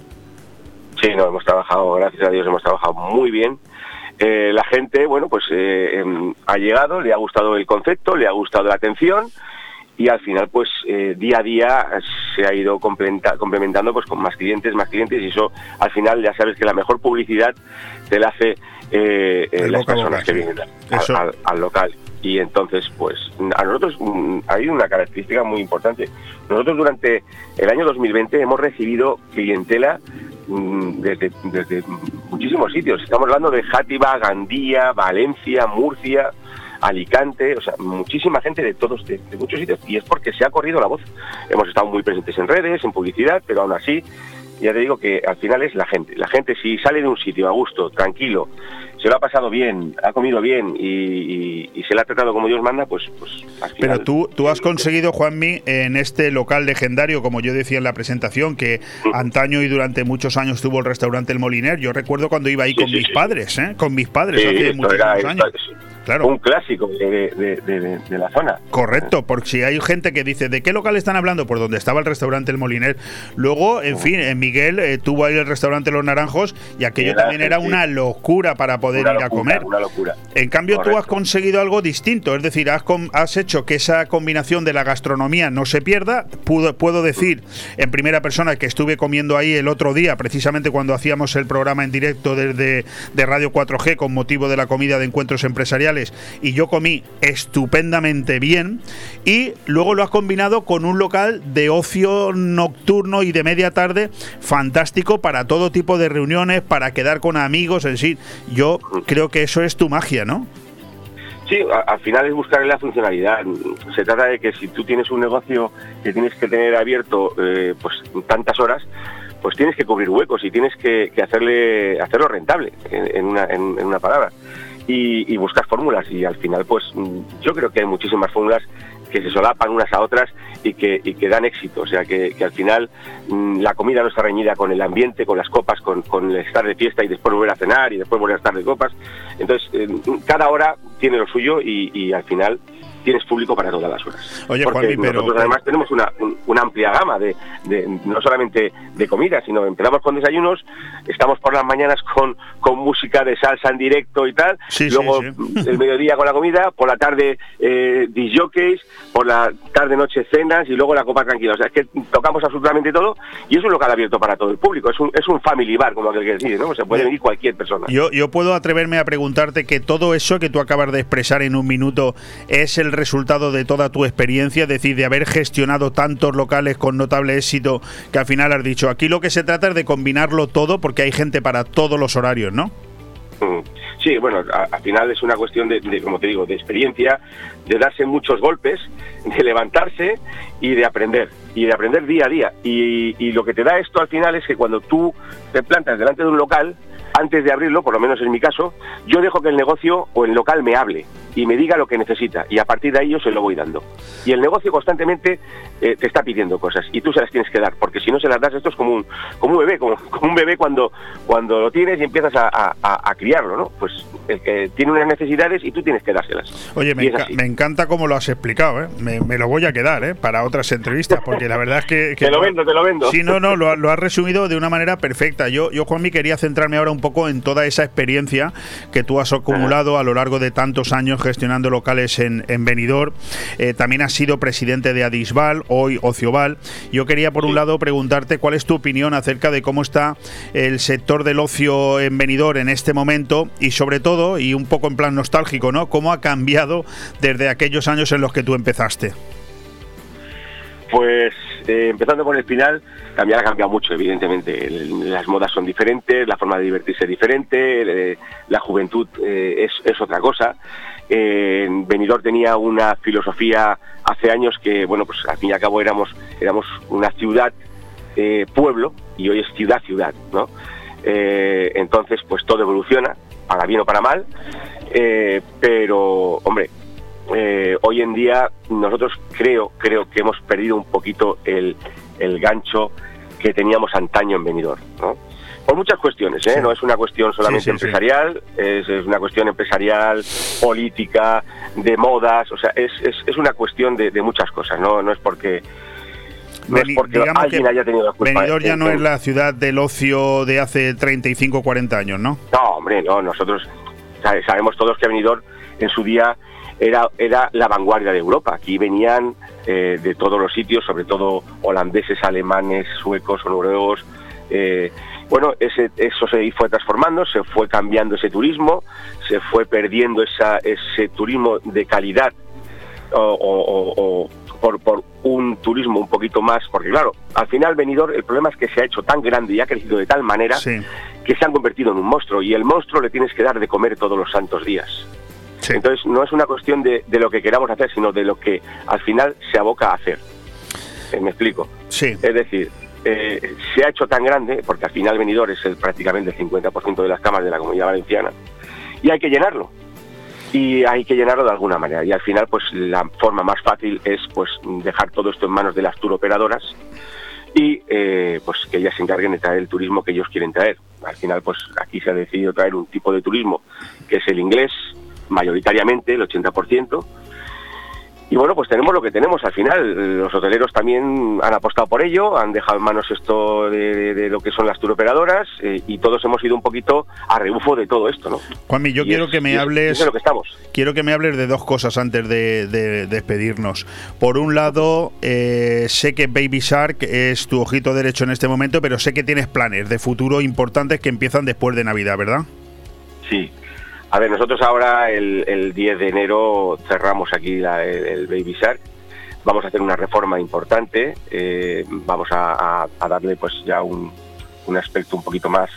Sí, no, hemos trabajado, gracias a Dios, hemos trabajado muy bien. Eh, la gente, bueno, pues eh, em, ha llegado, le ha gustado el concepto, le ha gustado la atención y al final, pues eh, día a día se ha ido complementa- complementando pues con más clientes, más clientes y eso al final ya sabes que la mejor publicidad te la hace eh, eh, las personas que vienen al- al, al local. Y entonces, pues a nosotros mm, hay una característica muy importante. Nosotros durante el año 2020 hemos recibido clientela desde, desde muchísimos sitios. Estamos hablando de Játiva, Gandía, Valencia, Murcia, Alicante, o sea, muchísima gente de todos, de, de muchos sitios. Y es porque se ha corrido la voz. Hemos estado muy presentes en redes, en publicidad, pero aún así, ya te digo que al final es la gente. La gente si sale de un sitio a gusto, tranquilo, se lo ha pasado bien, ha comido bien y, y- y se le ha tratado como Dios manda, pues, pues al final... Pero tú, tú has conseguido, Juanmi, en este local legendario, como yo decía en la presentación, que antaño y durante muchos años tuvo el restaurante El Moliner. Yo recuerdo cuando iba ahí con mis padres, ¿eh? Con mis padres hace era- años. esto Claro. Un clásico de, de- de- de- de la zona. Correcto, porque si hay gente que dice, ¿de qué local están hablando? Por donde estaba el restaurante El Moliner. Luego, en fin, en Miguel eh, tuvo ahí el restaurante Los Naranjos y aquello Era, también era sí. una locura para poder Una ir a comer. Una locura. En cambio, tú has conseguido algo distinto, es decir, has, hecho que esa combinación de la gastronomía no se pierda. Pudo- puedo decir en primera persona que estuve comiendo ahí el otro día, precisamente cuando hacíamos el programa en directo desde de Radio 4G con motivo de la comida de encuentros empresariales, y yo comí estupendamente bien. Y luego lo has combinado con un local de ocio nocturno y de media tarde fantástico para todo tipo de reuniones, para quedar con amigos, en sí. Yo creo que eso es tu magia, ¿no? Sí, al final es buscar la funcionalidad. Se trata de que si tú tienes un negocio que tienes que tener abierto eh, pues tantas horas, pues tienes que cubrir huecos y tienes que, que hacerle hacerlo rentable, en, en una, en- en una palabra. Y, y buscar fórmulas. Y al final, pues mm, yo creo que hay muchísimas fórmulas que se solapan unas a otras y que, dan éxito. O sea, que, que al final mm, la comida no está reñida con el ambiente, con las copas, con, con el estar de fiesta y después volver a cenar y después volver a estar de copas. Entonces, eh, cada hora tiene lo suyo y, y al final tienes público para todas las horas. Oye, Porque Juanmi, pero- nosotros además tenemos una, un- una amplia gama de, de- no solamente de comida, sino empezamos con desayunos, estamos por las mañanas con, con música de salsa en directo y tal, Sí, sí, luego sí. el mediodía con la comida, por la tarde eh, disjockeys, por la tarde noche cenas y luego la copa tranquila. O sea, es que tocamos absolutamente todo y es un local abierto para todo el público, es un, es un family bar, como aquel que dice, ¿no? O sea, puede venir cualquier persona. Yo, yo puedo atreverme a preguntarte que todo eso que tú acabas de expresar en un minuto es el resultado de toda tu experiencia, es decir, de haber gestionado tantos locales con notable éxito que al final has dicho, aquí lo que se trata es de combinarlo todo porque hay gente para todos los horarios, ¿no? Mm. Sí, bueno, al final es una cuestión de, de, como te digo, de experiencia, de darse muchos golpes, de levantarse y de aprender, y de aprender día a día. Y, y lo que te da esto al final es que cuando tú te plantas delante de un local, antes de abrirlo, por lo menos en mi caso, yo dejo que el negocio o el local me hable y me diga lo que necesita y a partir de ahí yo se lo voy dando. Y el negocio constantemente eh, te está pidiendo cosas y tú se las tienes que dar, porque si no se las das esto es como un, como un bebé, como, como un bebé cuando, cuando lo tienes y empiezas a, a- a- a criarlo, ¿no? Pues el que tiene unas necesidades y tú tienes que dárselas. Oye, me, enca- encanta cómo lo has explicado, ¿eh? me, me lo voy a quedar ¿eh? para otras entrevistas, porque la verdad es que... que Te lo vendo, te lo vendo. Sí, no, no, lo, lo has resumido de una manera perfecta. Yo, yo, Juanmi, quería centrarme ahora un poco en toda esa experiencia que tú has acumulado a lo largo de tantos años gestionando locales en, en Benidorm. Eh, también has sido presidente de Adisval, hoy Ocioval. Yo quería, por un lado, preguntarte cuál es tu opinión acerca de cómo está el sector del ocio en Benidorm en este momento y, sobre todo, y un poco en plan nostálgico, ¿no? ¿Cómo ha cambiado desde aquellos años en los que tú empezaste? Pues eh, empezando por el final, también ha cambiado mucho, evidentemente. Las modas son diferentes, la forma de divertirse es diferente, eh, la juventud eh, es, es otra cosa. Eh, Benidorm tenía una filosofía hace años que, bueno, pues al fin y al cabo éramos, éramos una ciudad eh, pueblo y hoy es ciudad ciudad, ¿no? Entonces, pues todo evoluciona, para bien o para mal. Pero, hombre, eh, hoy en día nosotros creo, creo que hemos perdido un poquito el, el gancho que teníamos antaño en Benidorm, ¿no? Por muchas cuestiones, ¿eh? No es una cuestión solamente Sí, sí, sí. empresarial, Es, es una cuestión empresarial, política, de modas, o sea, es, es, es una cuestión de, de muchas cosas, ¿no? No es porque... No es Beni- porque digamos alguien que haya tenido la culpa. Benidorm ya no en- es la ciudad del ocio de hace 35 o 40 años, ¿no? No, hombre, no, nosotros sabe- sabemos todos que Benidorm en su día era, era la vanguardia de Europa. Aquí venían eh, de todos los sitios, sobre todo holandeses, alemanes, suecos, noruegos. eh, bueno, ese, eso se fue transformando, se fue cambiando ese turismo, se fue perdiendo esa, ese turismo de calidad o, o- o- o por, por un turismo un poquito más, porque claro, al final Benidorm el problema es que se ha hecho tan grande y ha crecido de tal manera que se han convertido en un monstruo y el monstruo le tienes que dar de comer todos los santos días. Entonces no es una cuestión de, de lo que queramos hacer, sino de lo que al final se aboca a hacer. Eh, ¿Me explico? Sí. Es decir, eh, se ha hecho tan grande, porque al final Benidorm es el, prácticamente el 50% de las camas de la comunidad valenciana, y hay que llenarlo. Y hay que llenarlo de alguna manera. Y al final, pues la forma más fácil es pues dejar todo esto en manos de las turoperadoras y eh, pues que ellas se encarguen de traer el turismo que ellos quieren traer. Al final, pues aquí se ha decidido traer un tipo de turismo que es el inglés, mayoritariamente, el 80%. Y bueno, pues tenemos lo que tenemos al final. Los hoteleros también han apostado por ello, han dejado en manos esto de, de- de lo que son las turoperadoras eh, y todos hemos ido un poquito a rebufo de todo esto, ¿no? Juanmi, yo Y quiero es- que me es- hables. es de lo que estamos. Quiero que me hables de dos cosas antes de, de- de despedirnos. Por un lado, eh, sé que Baby Shark es tu ojito derecho en este momento, pero sé que tienes planes de futuro importantes que empiezan después de Navidad, ¿verdad? Sí. A ver, nosotros ahora el, el 10 de enero cerramos aquí el, Baby Shark. Vamos a hacer una reforma importante. eh, vamos a, darle pues ya un aspecto un poquito más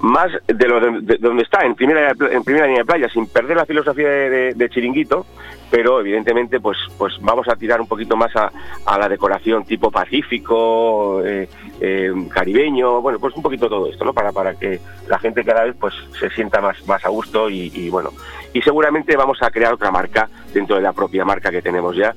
más de lo de, de donde está en primera en primera línea de playa sin perder la filosofía de, chiringuito pero evidentemente pues pues vamos a tirar un poquito más a, la decoración tipo pacífico eh, eh, caribeño bueno pues un poquito todo esto no para para que la gente cada vez pues se sienta más más a gusto y bueno. Y seguramente vamos a crear otra marca dentro de la propia marca que tenemos ya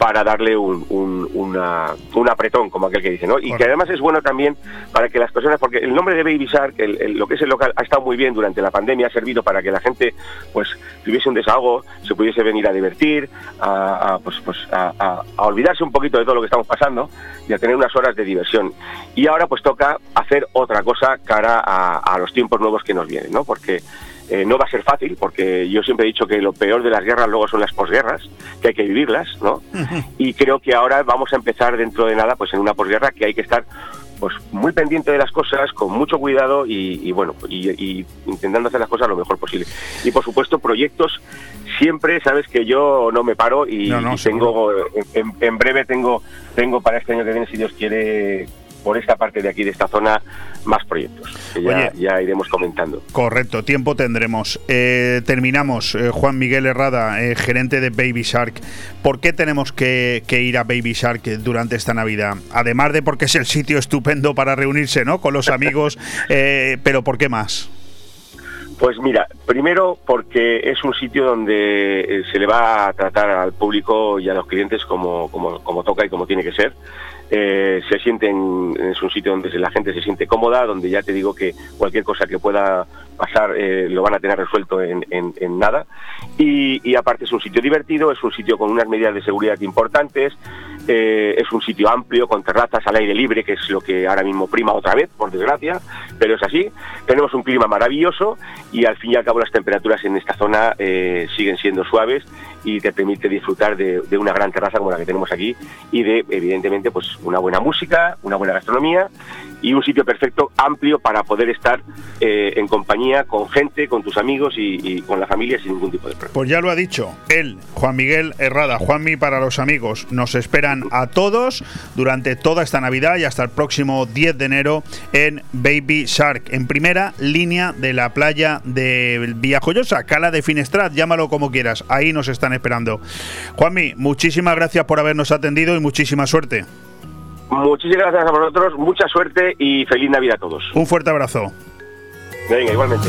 para darle un, un, una- un apretón, como aquel que dice, ¿no? Y que además es bueno también para que las personas, porque el nombre de Baby Shark, el- el- lo que es el local, ha estado muy bien durante la pandemia, ha servido para que la gente, pues, tuviese un desahogo, se pudiese venir a divertir, a, a, pues, pues, a, a- a olvidarse un poquito de todo lo que estamos pasando y a tener unas horas de diversión. Y ahora, pues, toca hacer otra cosa cara a, a los tiempos nuevos que nos vienen, ¿no? Porque eh, no va a ser fácil, porque yo siempre he dicho que lo peor de las guerras luego son las posguerras, que hay que vivirlas, ¿no? y creo que ahora vamos a empezar dentro de nada pues en una posguerra que hay que estar pues muy pendiente de las cosas con mucho cuidado y, y, bueno y, y intentando hacer las cosas lo mejor posible. Y por supuesto proyectos siempre sabes que yo no me paro y, No, no, y tengo en, en- en breve tengo tengo para este año que viene si Dios quiere por esta parte de aquí de esta zona más proyectos que ya, Oye. ya iremos comentando Correcto, tiempo tendremos. Eh, terminamos. Eh, Juan Miguel Herrada, eh, gerente de Baby Shark. ¿Por qué tenemos que, que ir a Baby Shark durante esta Navidad? Además de porque es el sitio estupendo para reunirse, ¿no? Con los amigos, pero ¿por qué más? Pues mira, primero porque es un sitio donde se le va a tratar al público y a los clientes como, como, como toca y como tiene que ser. Eh, se sienten, es un sitio donde la gente se siente cómoda, donde ya te digo que cualquier cosa que pueda pasar eh, lo van a tener resuelto en, nada. Y aparte es un sitio divertido, es un sitio con unas medidas de seguridad importantes, eh, es un sitio amplio, con terrazas al aire libre, que es lo que ahora mismo prima otra vez, por desgracia, pero es así. Tenemos un clima maravilloso y al fin y al cabo las temperaturas en esta zona eh, siguen siendo suaves y te permite disfrutar de, una gran terraza como la que tenemos aquí y de, evidentemente, pues una buena música, una buena gastronomía y un sitio perfecto, amplio, para poder estar eh, en compañía con gente, con tus amigos y, y con la familia sin ningún tipo de problema. Pues ya lo ha dicho él, Juan Miguel Herrada, Juanmi para los amigos. Nos esperan a todos durante toda esta Navidad y hasta el próximo 10 de enero en Baby Shark, en primera línea de la playa de Villajoyosa, Cala de Finestrat, llámalo como quieras. Ahí nos están esperando. Juanmi, muchísimas gracias por habernos atendido y muchísima suerte. Muchísimas gracias a vosotros, mucha suerte y feliz Navidad a todos. Un fuerte abrazo. Venga, igualmente.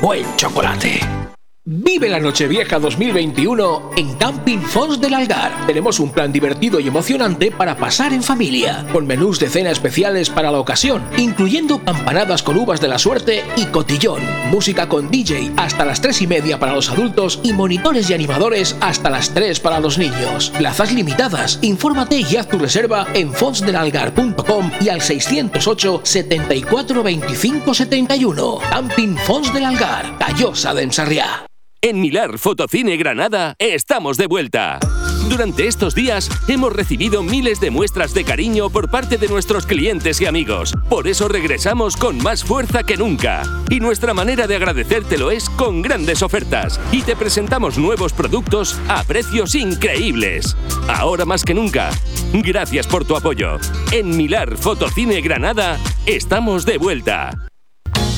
buen chocolate. Vive la Nochevieja 2021 en Camping Fons del Algar. Tenemos un plan divertido y emocionante para pasar en familia, con menús de cena especiales para la ocasión, incluyendo campanadas con uvas de la suerte y cotillón, música con DJ hasta las 3 y media para los adultos y monitores y animadores hasta las 3 para los niños. Plazas limitadas. Infórmate y haz tu reserva en fonsdelalgar.com y al 608 74 25 71. Camping Fons del Algar, Callosa de Ensarriá. En Milar Fotocine Granada estamos de vuelta. Durante estos días hemos recibido miles de muestras de cariño por parte de nuestros clientes y amigos. Por eso regresamos con más fuerza que nunca. Y nuestra manera de agradecértelo es con grandes ofertas. Y te presentamos nuevos productos a precios increíbles. Ahora más que nunca. Gracias por tu apoyo. En Milar Fotocine Granada estamos de vuelta.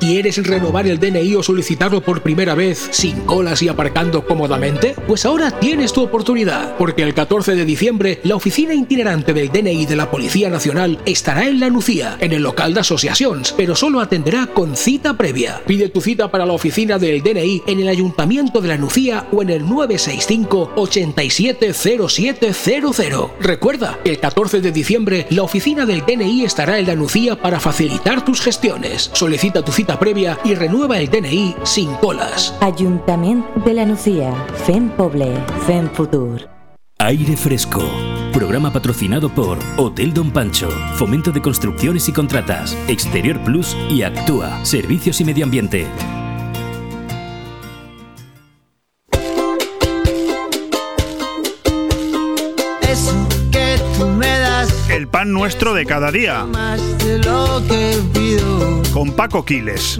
¿Quieres renovar el DNI o solicitarlo por primera vez sin colas y aparcando cómodamente? Pues ahora tienes tu oportunidad, porque el 14 de diciembre la oficina itinerante del DNI de la Policía Nacional estará en La Nucía, en el local de asociaciones, pero solo atenderá con cita previa. Pide tu cita para la oficina del DNI en el Ayuntamiento de La Nucía o en el 965 870700. Recuerda, el 14 de diciembre la oficina del DNI estará en La Nucía para facilitar tus gestiones. Solicita tu cita previa y renueva el DNI sin colas. Ayuntamiento de la Nucía. Fem Poble. Fem Futur. Aire Fresco. Programa patrocinado por Hotel Don Pancho, Fomento de Construcciones y Contratas, Exterior Plus y Actúa, Servicios y Medio Ambiente. El pan nuestro de cada día. Con Paco Quiles.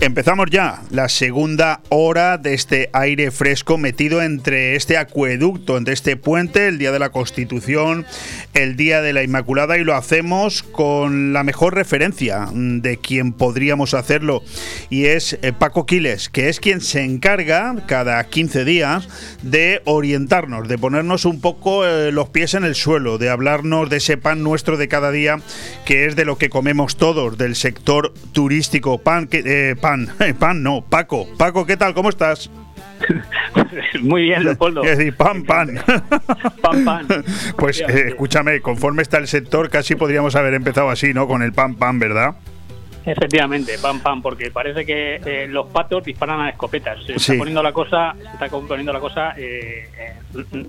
Empezamos ya la segunda hora de este aire fresco metido entre este acueducto, entre este puente, el Día de la Constitución, el Día de la Inmaculada y lo hacemos con la mejor referencia de quien podríamos hacerlo y es eh, Paco Quiles, que es quien se encarga cada 15 días de orientarnos, de ponernos un poco eh, los pies en el suelo, de hablarnos de ese pan nuestro de cada día, que es de lo que comemos todos, del sector turístico. Pan, que, eh, pan no, Paco. Paco, ¿qué tal? ¿Cómo estás? Muy bien, Leopoldo. Es decir, pan, pan. Pan, pan. Pues eh, escúchame, conforme está el sector, casi podríamos haber empezado así, ¿no? Con el pan, pan, ¿verdad? Efectivamente, pam pam, porque parece que eh, los patos disparan a escopetas. Se está poniendo la cosa, se está poniendo la cosa eh, eh,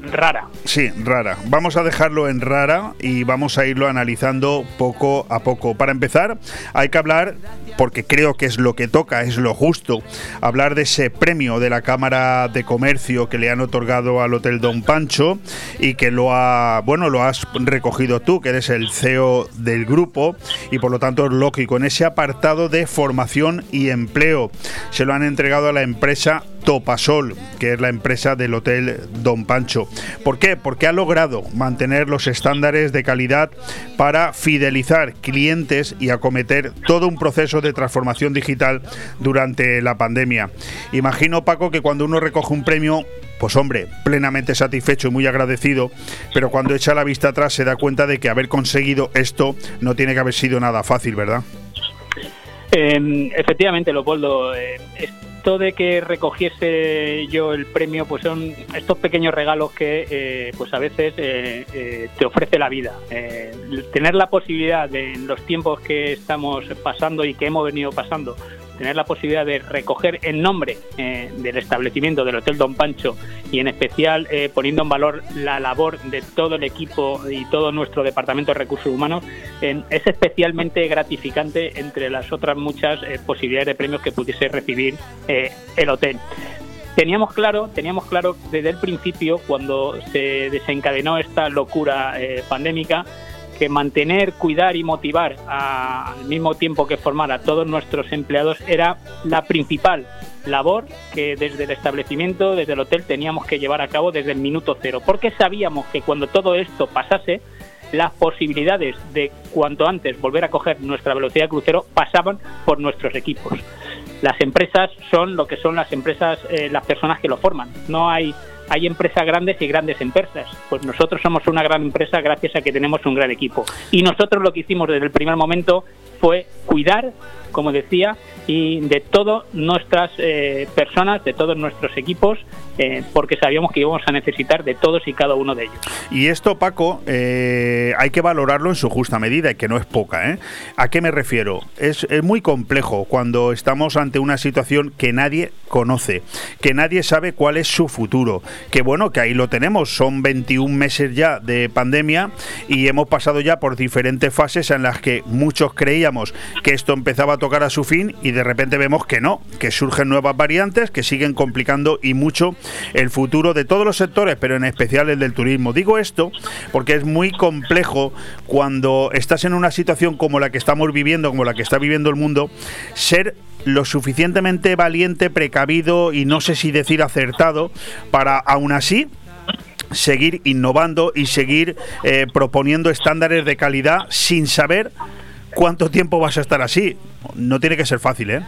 rara. Sí, rara. Vamos a dejarlo en rara y vamos a irlo analizando poco a poco. Para empezar, hay que hablar, porque creo que es lo que toca, es lo justo, hablar de ese premio de la Cámara de Comercio que le han otorgado al Hotel Don Pancho y que lo ha, bueno, lo has recogido tú, que eres el CEO del grupo y por lo tanto es lógico. En ese apartado de formación y empleo se lo han entregado a la empresa Topasol, que es la empresa del Hotel Don Pancho. ¿Por qué? Porque ha logrado mantener los estándares de calidad para fidelizar clientes y acometer todo un proceso de transformación digital durante la pandemia. Imagino, Paco, que cuando uno recoge un premio, pues hombre, plenamente satisfecho y muy agradecido, pero cuando echa la vista atrás se da cuenta de que haber conseguido esto no tiene que haber sido nada fácil, ¿verdad? Eh, efectivamente, Leopoldo, eh, esto de que recogiese yo el premio, pues son estos pequeños regalos que eh, pues a veces eh, eh, te ofrece la vida. Eh, tener la posibilidad de, en los tiempos que estamos pasando y que hemos venido pasando, tener la posibilidad de recoger en nombre eh, del establecimiento del Hotel Don Pancho y en especial eh, poniendo en valor la labor de todo el equipo y todo nuestro departamento de recursos humanos eh, es especialmente gratificante entre las otras muchas eh, posibilidades de premios que pudiese recibir el hotel. Teníamos claro, teníamos claro desde el principio cuando se desencadenó esta locura eh, pandémica que mantener, cuidar y motivar a- al mismo tiempo que formar a todos nuestros empleados era la principal labor que desde el establecimiento, desde el hotel, teníamos que llevar a cabo desde el minuto cero, porque sabíamos que cuando todo esto pasase, las posibilidades de cuanto antes volver a coger nuestra velocidad de crucero pasaban por nuestros equipos. Las empresas son lo que son las empresas, eh, las personas que lo forman. No hay hay empresas grandes y grandes empresas. Pues nosotros somos una gran empresa gracias a que tenemos un gran equipo. Y nosotros lo que hicimos desde el primer momento fue cuidar, como decía, y de todas nuestras eh, personas, de todos nuestros equipos, eh, porque sabíamos que íbamos a necesitar de todos y cada uno de ellos. Y esto, Paco, eh, hay que valorarlo en su justa medida y que no es poca. ¿eh? ¿A qué me refiero? Es, es muy complejo cuando estamos ante una situación que nadie conoce, que nadie sabe cuál es su futuro. Que bueno, que ahí lo tenemos, son 21 meses ya de pandemia y hemos pasado ya por diferentes fases en las que muchos creíamos que esto empezaba tocar a su fin y de repente vemos que no, que surgen nuevas variantes que siguen complicando y mucho el futuro de todos los sectores, pero en especial el del turismo. Digo esto porque es muy complejo cuando estás en una situación como la que estamos viviendo, como la que está viviendo el mundo, ser lo suficientemente valiente, precavido y no sé si decir acertado para aún así seguir innovando y seguir eh, proponiendo estándares de calidad sin saber cuánto tiempo vas a estar así. No tiene que ser fácil, ¿eh?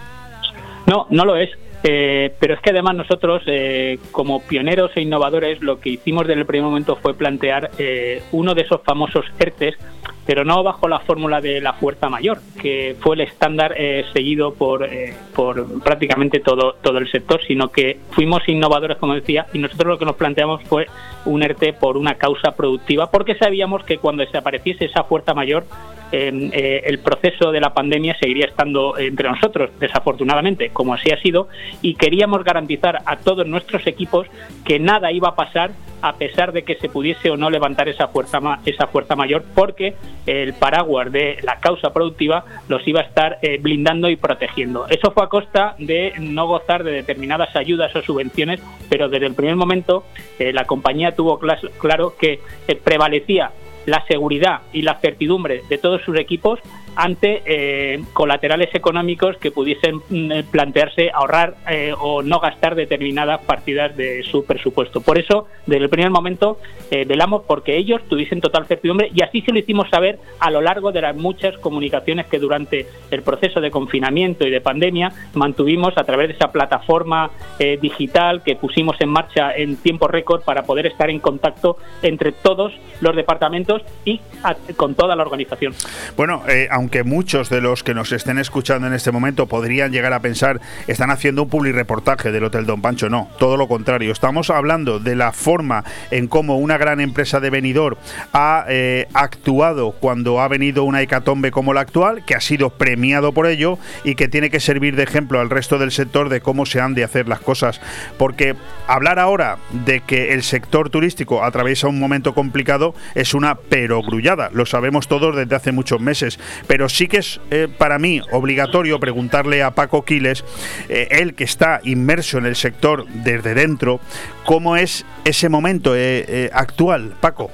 No, no lo es. Eh, pero es que además nosotros, eh, como pioneros e innovadores, lo que hicimos desde el primer momento fue plantear eh, uno de esos famosos ERTES, pero no bajo la fórmula de la fuerza mayor, que fue el estándar eh, seguido por, eh, por prácticamente todo, todo el sector, sino que fuimos innovadores, como decía, y nosotros lo que nos planteamos fue un ERTE por una causa productiva, porque sabíamos que cuando desapareciese esa fuerza mayor, eh, eh, el proceso de la pandemia seguiría estando entre nosotros, desafortunadamente, como así ha sido, y queríamos garantizar a todos nuestros equipos que nada iba a pasar a pesar de que se pudiese o no levantar esa fuerza esa fuerza mayor, porque el paraguas de la causa productiva los iba a estar eh, blindando y protegiendo. Eso fue a costa de no gozar de determinadas ayudas o subvenciones, pero desde el primer momento eh, la compañía tuvo claro que prevalecía la seguridad y la certidumbre de todos sus equipos ante eh, colaterales económicos que pudiesen mm, eh, plantearse ahorrar eh, o no gastar determinadas partidas de su presupuesto. Por eso, desde el primer momento, velamos porque ellos tuviesen total certidumbre y así se lo hicimos saber a lo largo de las muchas comunicaciones que durante el proceso de confinamiento y de pandemia mantuvimos a través de esa plataforma digital que pusimos en marcha en tiempo récord para poder estar en contacto entre todos los departamentos y con toda la organización. Bueno, aunque muchos de los que nos estén escuchando en este momento podrían llegar a pensar, están haciendo un public reportaje del Hotel Don Pancho, no, todo lo contrario. Estamos hablando de la forma en cómo una gran empresa de venidor ha eh, actuado cuando ha venido una hecatombe como la actual, que ha sido premiado por ello y que tiene que servir de ejemplo al resto del sector de cómo se han de hacer las cosas. Porque hablar ahora de que el sector turístico atraviesa un momento complicado es una perogrullada, lo sabemos todos desde hace muchos meses, pero sí que es eh, para mí obligatorio preguntarle a Paco Quiles, eh, él que está inmerso en el sector desde dentro, cómo es ese momento eh, actual, Paco.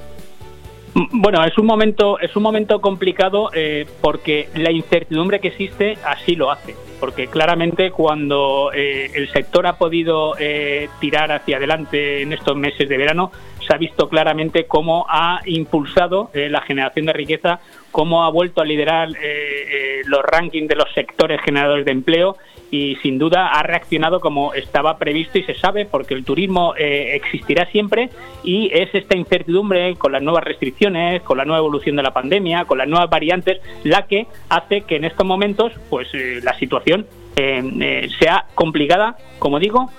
Bueno, es un momento, es un momento complicado eh, porque la incertidumbre que existe así lo hace. Porque claramente cuando eh, el sector ha podido eh, tirar hacia adelante en estos meses de verano, se ha visto claramente cómo ha impulsado la generación de riqueza, cómo ha vuelto a liderar los rankings de los sectores generadores de empleo y sin duda ha reaccionado como estaba previsto y se sabe porque el turismo eh, existirá siempre y es esta incertidumbre con las nuevas restricciones, con la nueva evolución de la pandemia, con las nuevas variantes, la que hace que en estos momentos pues eh, la situación eh, sea complicada, como digo,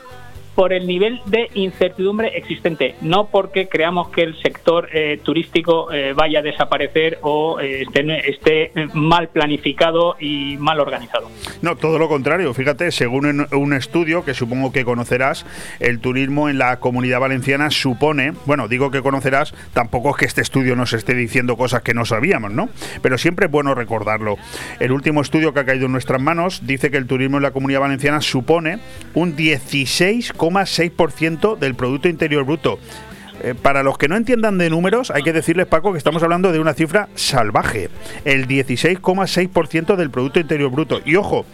por el nivel de incertidumbre existente, no porque creamos que el sector eh, turístico eh, vaya a desaparecer o eh, esté, mal planificado y mal organizado. No, todo lo contrario. Fíjate, según un estudio que supongo que conocerás, el turismo en la comunidad valenciana supone, bueno, digo que conocerás, tampoco es que este estudio nos esté diciendo cosas que no sabíamos, ¿no? Pero siempre es bueno recordarlo. El último estudio que ha caído en nuestras manos dice que el turismo en la comunidad valenciana supone un 16, 6% del Producto Interior Bruto. Eh, para los que no entiendan de números, hay que decirles, Paco, que estamos hablando de una cifra salvaje, el 16,6% del Producto Interior Bruto. Y ojo,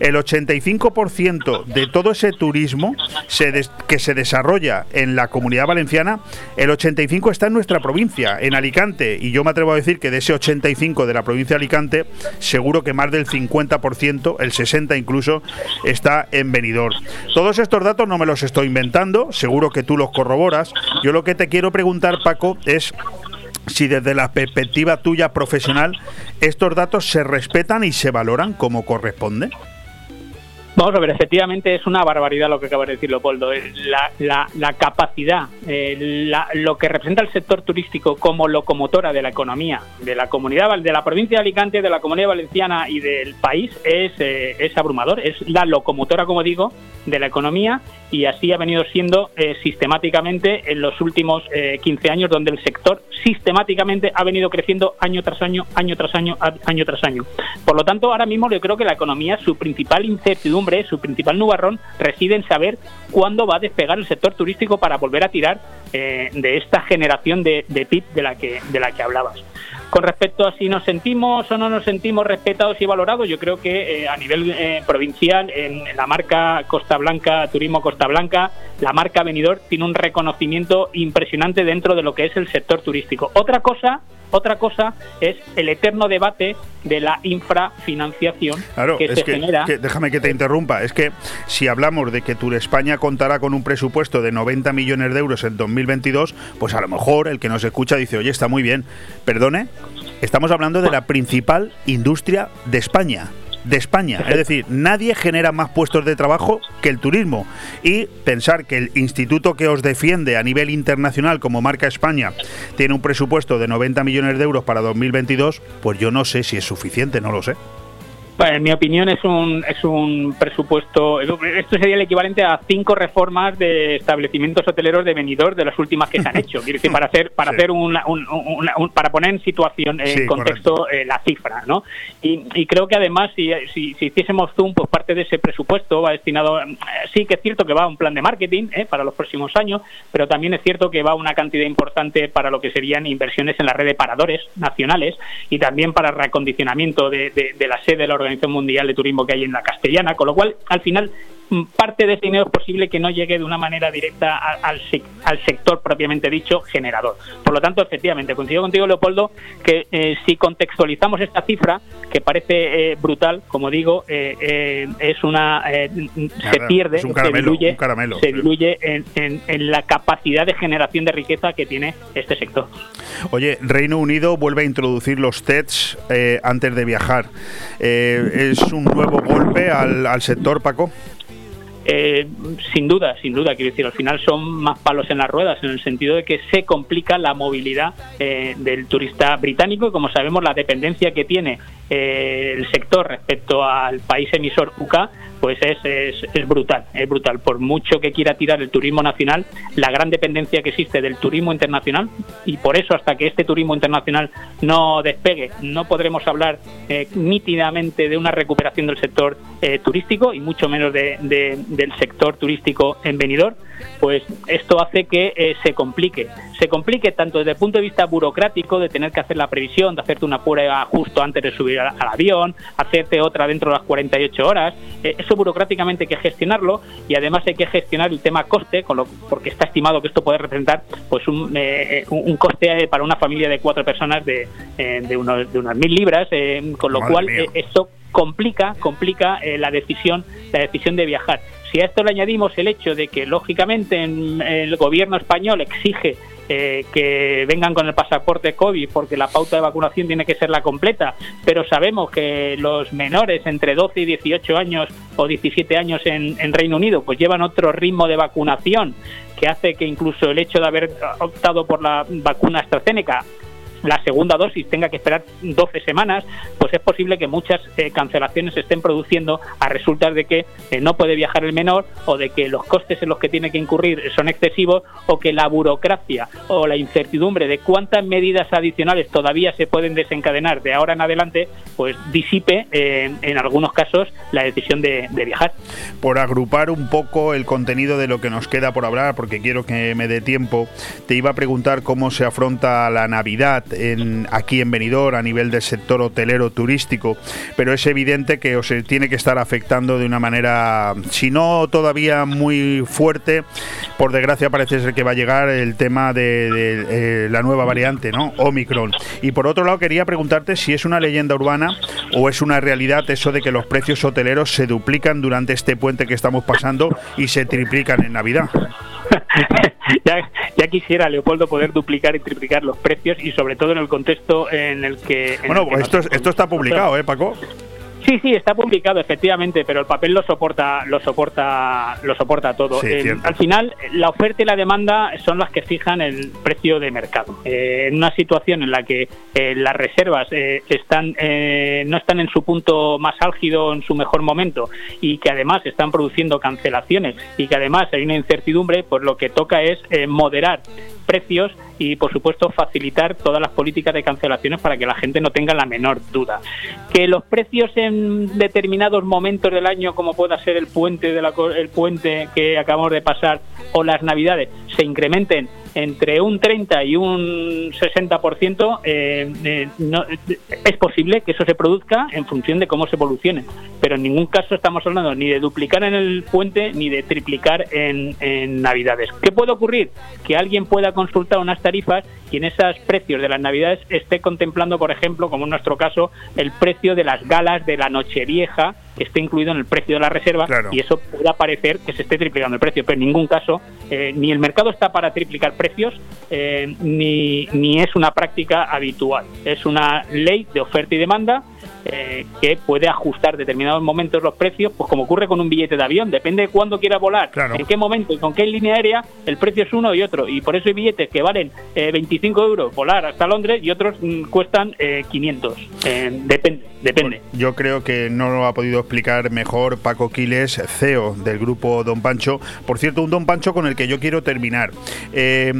el 85% de todo ese turismo que se desarrolla en la comunidad valenciana, el 85% está en nuestra provincia, en Alicante. Y yo me atrevo a decir que de ese 85% de la provincia de Alicante, seguro que más del 50%, el 60% incluso, está en Benidorm. Todos estos datos no me los estoy inventando, seguro que tú los corroboras. Yo lo que te quiero preguntar, Paco, es si desde la perspectiva tuya profesional estos datos se respetan y se valoran como corresponde. Vamos a ver, efectivamente es una barbaridad lo que acaba de decir Leopoldo. La, la, la capacidad, eh, lo que representa el sector turístico como locomotora de la economía de la comunidad, de la provincia de Alicante, de la comunidad valenciana y del país es, eh, es abrumador. Es la locomotora, como digo, de la economía y así ha venido siendo eh, sistemáticamente en los últimos 15 años, donde el sector sistemáticamente ha venido creciendo año tras año, año tras año, año tras año. Por lo tanto, ahora mismo yo creo que la economía, su principal incertidumbre, su principal nubarrón, reside en saber cuándo va a despegar el sector turístico para volver a tirar eh, de esta generación de, PIB de la que, de la que hablabas. Con respecto a si nos sentimos o no nos sentimos respetados y valorados, yo creo que eh, a nivel eh, provincial, en la marca Costa Blanca, Turismo Costa Blanca, la marca Venidor tiene un reconocimiento impresionante dentro de lo que es el sector turístico. Otra cosa otra cosa es el eterno debate de la infrafinanciación que se genera. déjame que te interrumpa. Es que si hablamos de que Tour España contará con un presupuesto de 90 millones de euros en 2022, pues a lo mejor el que nos escucha dice, oye, está muy bien. Perdone, estamos hablando de la principal industria de España de España. Es decir, nadie genera más puestos de trabajo que el turismo. Y pensar que el instituto que os defiende a nivel internacional como marca España tiene un presupuesto de 90 millones de euros para 2022, pues yo no sé si es suficiente, no lo sé en mi opinión es un, es un presupuesto, esto sería el equivalente a cinco reformas de establecimientos hoteleros de venidor de las últimas que se han hecho. Quiero decir, para hacer, para hacer un, para poner en situación, en contexto eh, la cifra, ¿no? Y, creo que además si, si, hiciésemos zoom, pues parte de ese presupuesto va destinado, eh, sí que es cierto que va a un plan de marketing eh, para los próximos años, pero también es cierto que va una cantidad importante para lo que serían inversiones en la red de paradores nacionales y también para el reacondicionamiento de, de, de la sede de la Organización Mundial de Turismo que hay en la Castellana, con lo cual, al final, parte de ese dinero es posible que no llegue de una manera directa al, al sector propiamente dicho generador. Por lo tanto, efectivamente, coincido contigo, Leopoldo, que eh, si contextualizamos esta cifra, que parece eh, brutal, como digo, eh, es una se pierde, se diluye, se diluye en, en la capacidad de generación de riqueza que tiene este sector. Oye, Reino Unido vuelve a introducir los TEDs antes de viajar. ¿Es un nuevo golpe al, al sector, Paco? Eh, sin duda, sin duda, quiero decir, al final son más palos en las ruedas, en el sentido de que se complica la movilidad eh, del turista británico. Y como sabemos la dependencia que tiene eh, el sector respecto al país emisor UK pues es, es, brutal, es brutal. Por mucho que quiera tirar el turismo nacional, la gran dependencia que existe del turismo internacional, y por eso hasta que este turismo internacional no despegue, no podremos hablar eh, nítidamente de una recuperación del sector eh, turístico y mucho menos de, del sector turístico en venidor, pues esto hace que eh, se complique. Se complique tanto desde el punto de vista burocrático, de tener que hacer la previsión, de hacerte una prueba justo antes de subir al, avión, hacerte otra dentro de las 48 horas burocráticamente hay que gestionarlo y además hay que gestionar el tema coste, con lo, porque está estimado que esto puede representar pues un, eh, un coste para una familia de cuatro personas de, eh, de, unos, de unas mil libras, eh, con lo cual esto complica, complica la decisión, la decisión de viajar. Si a esto le añadimos el hecho de que lógicamente el gobierno español exige eh, que vengan con el pasaporte COVID porque la pauta de vacunación tiene que ser la completa, pero sabemos que los menores entre 12 y 18 años o 17 años en, en Reino Unido pues llevan otro ritmo de vacunación que hace que incluso el hecho de haber optado por la vacuna AstraZeneca la segunda dosis tenga que esperar 12 semanas, pues es posible que muchas eh, cancelaciones se estén produciendo a resultas de que eh, no puede viajar el menor o de que los costes en los que tiene que incurrir son excesivos o que la burocracia o la incertidumbre de cuántas medidas adicionales todavía se pueden desencadenar de ahora en adelante, pues disipe eh, en algunos casos la decisión de, viajar. Por agrupar un poco el contenido de lo que nos queda por hablar, porque quiero que me dé tiempo, te iba a preguntar cómo se afronta la Navidad en, aquí en Benidorm a nivel del sector hotelero turístico, pero es evidente que os tiene que estar afectando de una manera, si no todavía muy fuerte, por desgracia parece ser que va a llegar el tema de, eh, la nueva variante, ¿no? Omicron. Y por otro lado quería preguntarte si es una leyenda urbana o es una realidad eso de que los precios hoteleros se duplican durante este puente que estamos pasando y se triplican en Navidad. ya, ya, quisiera, Leopoldo, poder duplicar y triplicar los precios y sobre todo en el contexto en el que... bueno, esto, esto está publicado, ¿eh, Paco? Sí, sí, está publicado efectivamente, pero el papel lo soporta, lo soporta, lo soporta todo. Eh, al final, la oferta y la demanda son las que fijan el precio de mercado. Eh, en una situación en la que eh, las reservas están, no están en su punto más álgido, en su mejor momento, y que además están produciendo cancelaciones y que además hay una incertidumbre, pues lo que toca es moderar precios y, por supuesto, facilitar todas las políticas de cancelaciones para que la gente no tenga la menor duda. Que los precios en determinados momentos del año, como pueda ser el puente, de la, el puente que acabamos de pasar o las navidades, se incrementen entre un 30 y un 60%, eh, eh, no, es posible que eso se produzca en función de cómo se evolucione. Pero en ningún caso estamos hablando ni de duplicar en el puente ni de triplicar en, Navidades. ¿Qué puede ocurrir? Que alguien pueda consultar unas tarifas y en esos precios de las Navidades esté contemplando, por ejemplo, como en nuestro caso, el precio de las galas de Nochevieja esté incluido en el precio de la reserva y eso pueda parecer que se esté triplicando el precio, pero en ningún caso eh, ni el mercado está para triplicar precios eh, ni, ni es una práctica habitual. Es una ley de oferta y demanda eh, que puede ajustar determinados momentos los precios, pues como ocurre con un billete de avión, depende de cuándo quiera volar, en qué momento y con qué línea aérea, el precio es uno y otro. Y por eso hay billetes que valen 25 euros volar hasta Londres y otros mm, cuestan 500. depende, depende. Yo creo que no lo ha podido explicar mejor Paco Quiles, CEO del grupo Don Pancho. Por cierto, un Don Pancho con el que yo quiero terminar. Eh,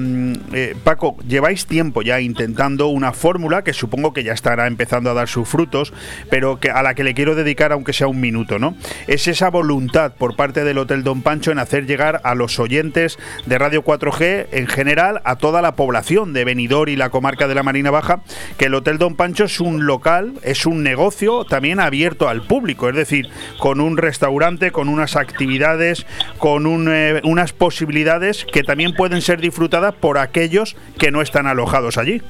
eh, Paco, lleváis tiempo ya intentando una fórmula que supongo que ya estará empezando a dar sus frutos, pero que a la que le quiero dedicar aunque sea un minuto, ¿no? Es esa voluntad por parte del Hotel Don Pancho en hacer llegar a los oyentes de Radio 4G en general a toda la población de Benidorm y la comarca de la Marina Baja que el Hotel Don Pancho es un local, es un negocio también abierto al público, es decir, con un restaurante, con unas actividades, con eh, unas posibilidades que también pueden ser disfrutadas por aquellos que no están alojados allí.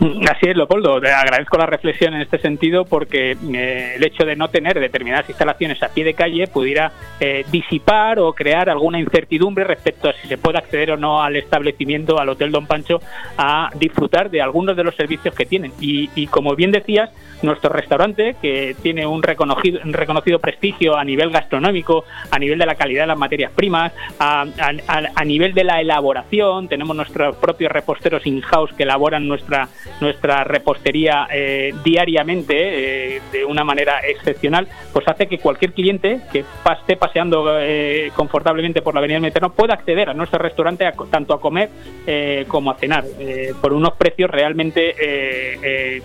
Así es, Leopoldo. Te agradezco la reflexión en este sentido porque eh, el hecho de no tener determinadas instalaciones a pie de calle pudiera eh, disipar o crear alguna incertidumbre respecto a si se puede acceder o no al establecimiento, al Hotel Don Pancho, a disfrutar de algunos de los servicios que tienen. Y, y como bien decías, nuestro restaurante, que tiene un reconocido, un reconocido prestigio a nivel gastronómico, a nivel de la calidad de las materias primas, a nivel de la elaboración, tenemos nuestros propios reposteros in-house que elaboran nuestra, nuestra repostería eh, diariamente eh, de una manera excepcional, pues hace que cualquier cliente que esté paseando eh, confortablemente por la Avenida Mediterráneo pueda acceder a nuestro restaurante a tanto a comer eh, como a cenar eh, por unos precios realmente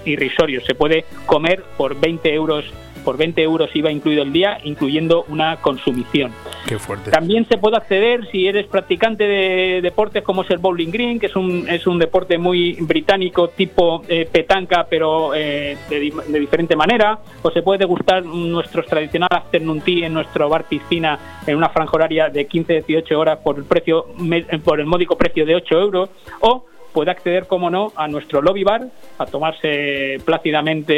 irrisorios. Se puede comer por 20 euros por 20 euros IVA incluido el día, incluyendo una consumición. Qué fuerte. También se puede acceder si eres practicante de deportes como es el bowling green, que es un, es un deporte muy británico tipo eh, petanca, pero eh, de, di- de diferente manera. O se puede degustar nuestros tradicional afternoon tea en nuestro bar piscina en una franja horaria de 15-18 horas por el precio por el módico precio de 8 euros. O puede acceder, como no, a nuestro lobby bar, a tomarse plácidamente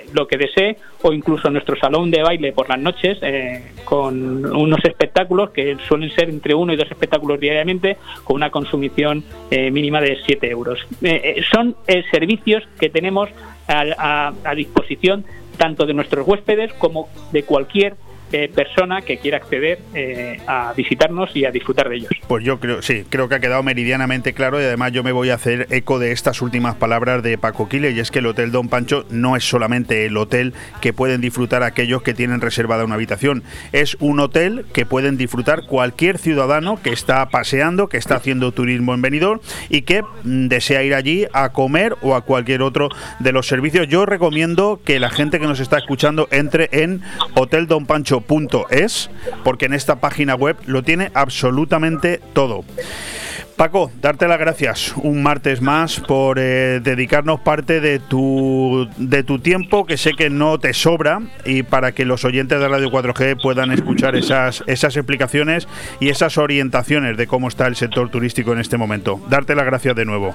eh, lo que desee, o incluso a nuestro salón de baile por las noches, eh, con unos espectáculos que suelen ser entre uno y dos espectáculos diariamente, con una consumición eh, mínima de 7 euros. Eh, eh, son servicios que tenemos a- a disposición tanto de nuestros huéspedes como de cualquier eh, persona que quiera acceder eh, a visitarnos y a disfrutar de ellos. Pues yo creo, sí, creo que ha quedado meridianamente claro y además yo me voy a hacer eco de estas últimas palabras de Paco Quile y es que el Hotel Don Pancho no es solamente el hotel que pueden disfrutar aquellos que tienen reservada una habitación, es un hotel que pueden disfrutar cualquier ciudadano que está paseando, que está haciendo turismo en Benidorm y que mm, desea ir allí a comer o a cualquier otro de los servicios. Yo recomiendo que la gente que nos está escuchando entre en hoteldonpancho.es porque en esta página web lo tiene absolutamente todo. Paco, darte las gracias un martes más por eh, dedicarnos parte de tu, de tu tiempo, que sé que no te sobra, y para que los oyentes de Radio 4G puedan escuchar esas, esas explicaciones y esas orientaciones de cómo está el sector turístico en este momento. Darte las gracias de nuevo.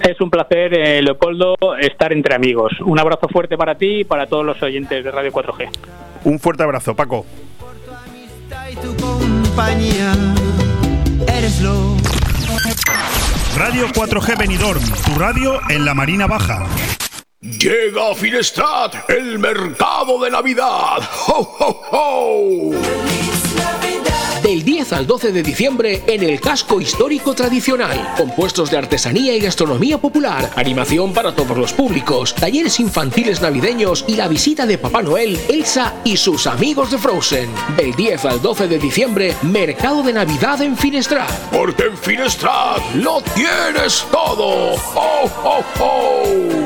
Es un placer, eh, Leopoldo, estar entre amigos. Un abrazo fuerte para ti y para todos los oyentes de Radio 4G. Un fuerte abrazo, Paco. compañía. Eres lo Radio 4G Benidorm, tu radio en la Marina Baja. Llega a Finestrat el mercado de Navidad. ¡Ho, ho, ho! Del 10 al 12 de diciembre en el casco histórico tradicional. Compuestos de artesanía y gastronomía popular, animación para todos los públicos, talleres infantiles navideños y la visita de Papá Noel, Elsa y sus amigos de Frozen. Del 10 al 12 de diciembre, mercado de Navidad en Finestrat. Porque en Finestrat lo tienes todo. ¡Ho, ho, ho!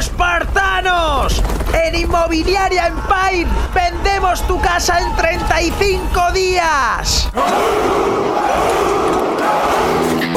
¡Espartanos! En Inmobiliaria Empire vendemos tu casa en 35 días.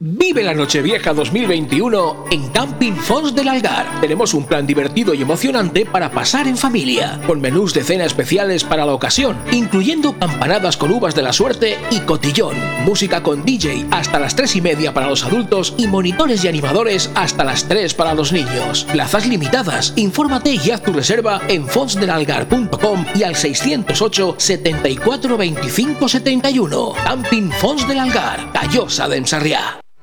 Vive la Nochevieja 2021 en Camping Fons del Algar. Tenemos un plan divertido y emocionante para pasar en familia, con menús de cena especiales para la ocasión, incluyendo campanadas con uvas de la suerte y cotillón, música con DJ hasta las 3 y media para los adultos y monitores y animadores hasta las 3 para los niños. Plazas limitadas. Infórmate y haz tu reserva en fonsdelalgar.com y al 608 74 25 71. Camping Fons del Algar, Callosa de Ensarriá.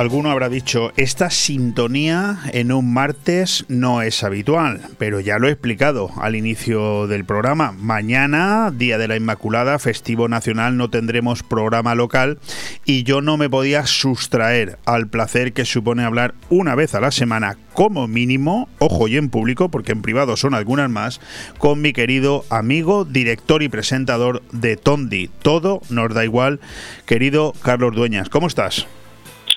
Alguno habrá dicho, esta sintonía en un martes no es habitual, pero ya lo he explicado al inicio del programa. Mañana, Día de la Inmaculada, festivo nacional, no tendremos programa local y yo no me podía sustraer al placer que supone hablar una vez a la semana como mínimo, ojo y en público, porque en privado son algunas más, con mi querido amigo, director y presentador de Tondi. Todo nos da igual, querido Carlos Dueñas. ¿Cómo estás?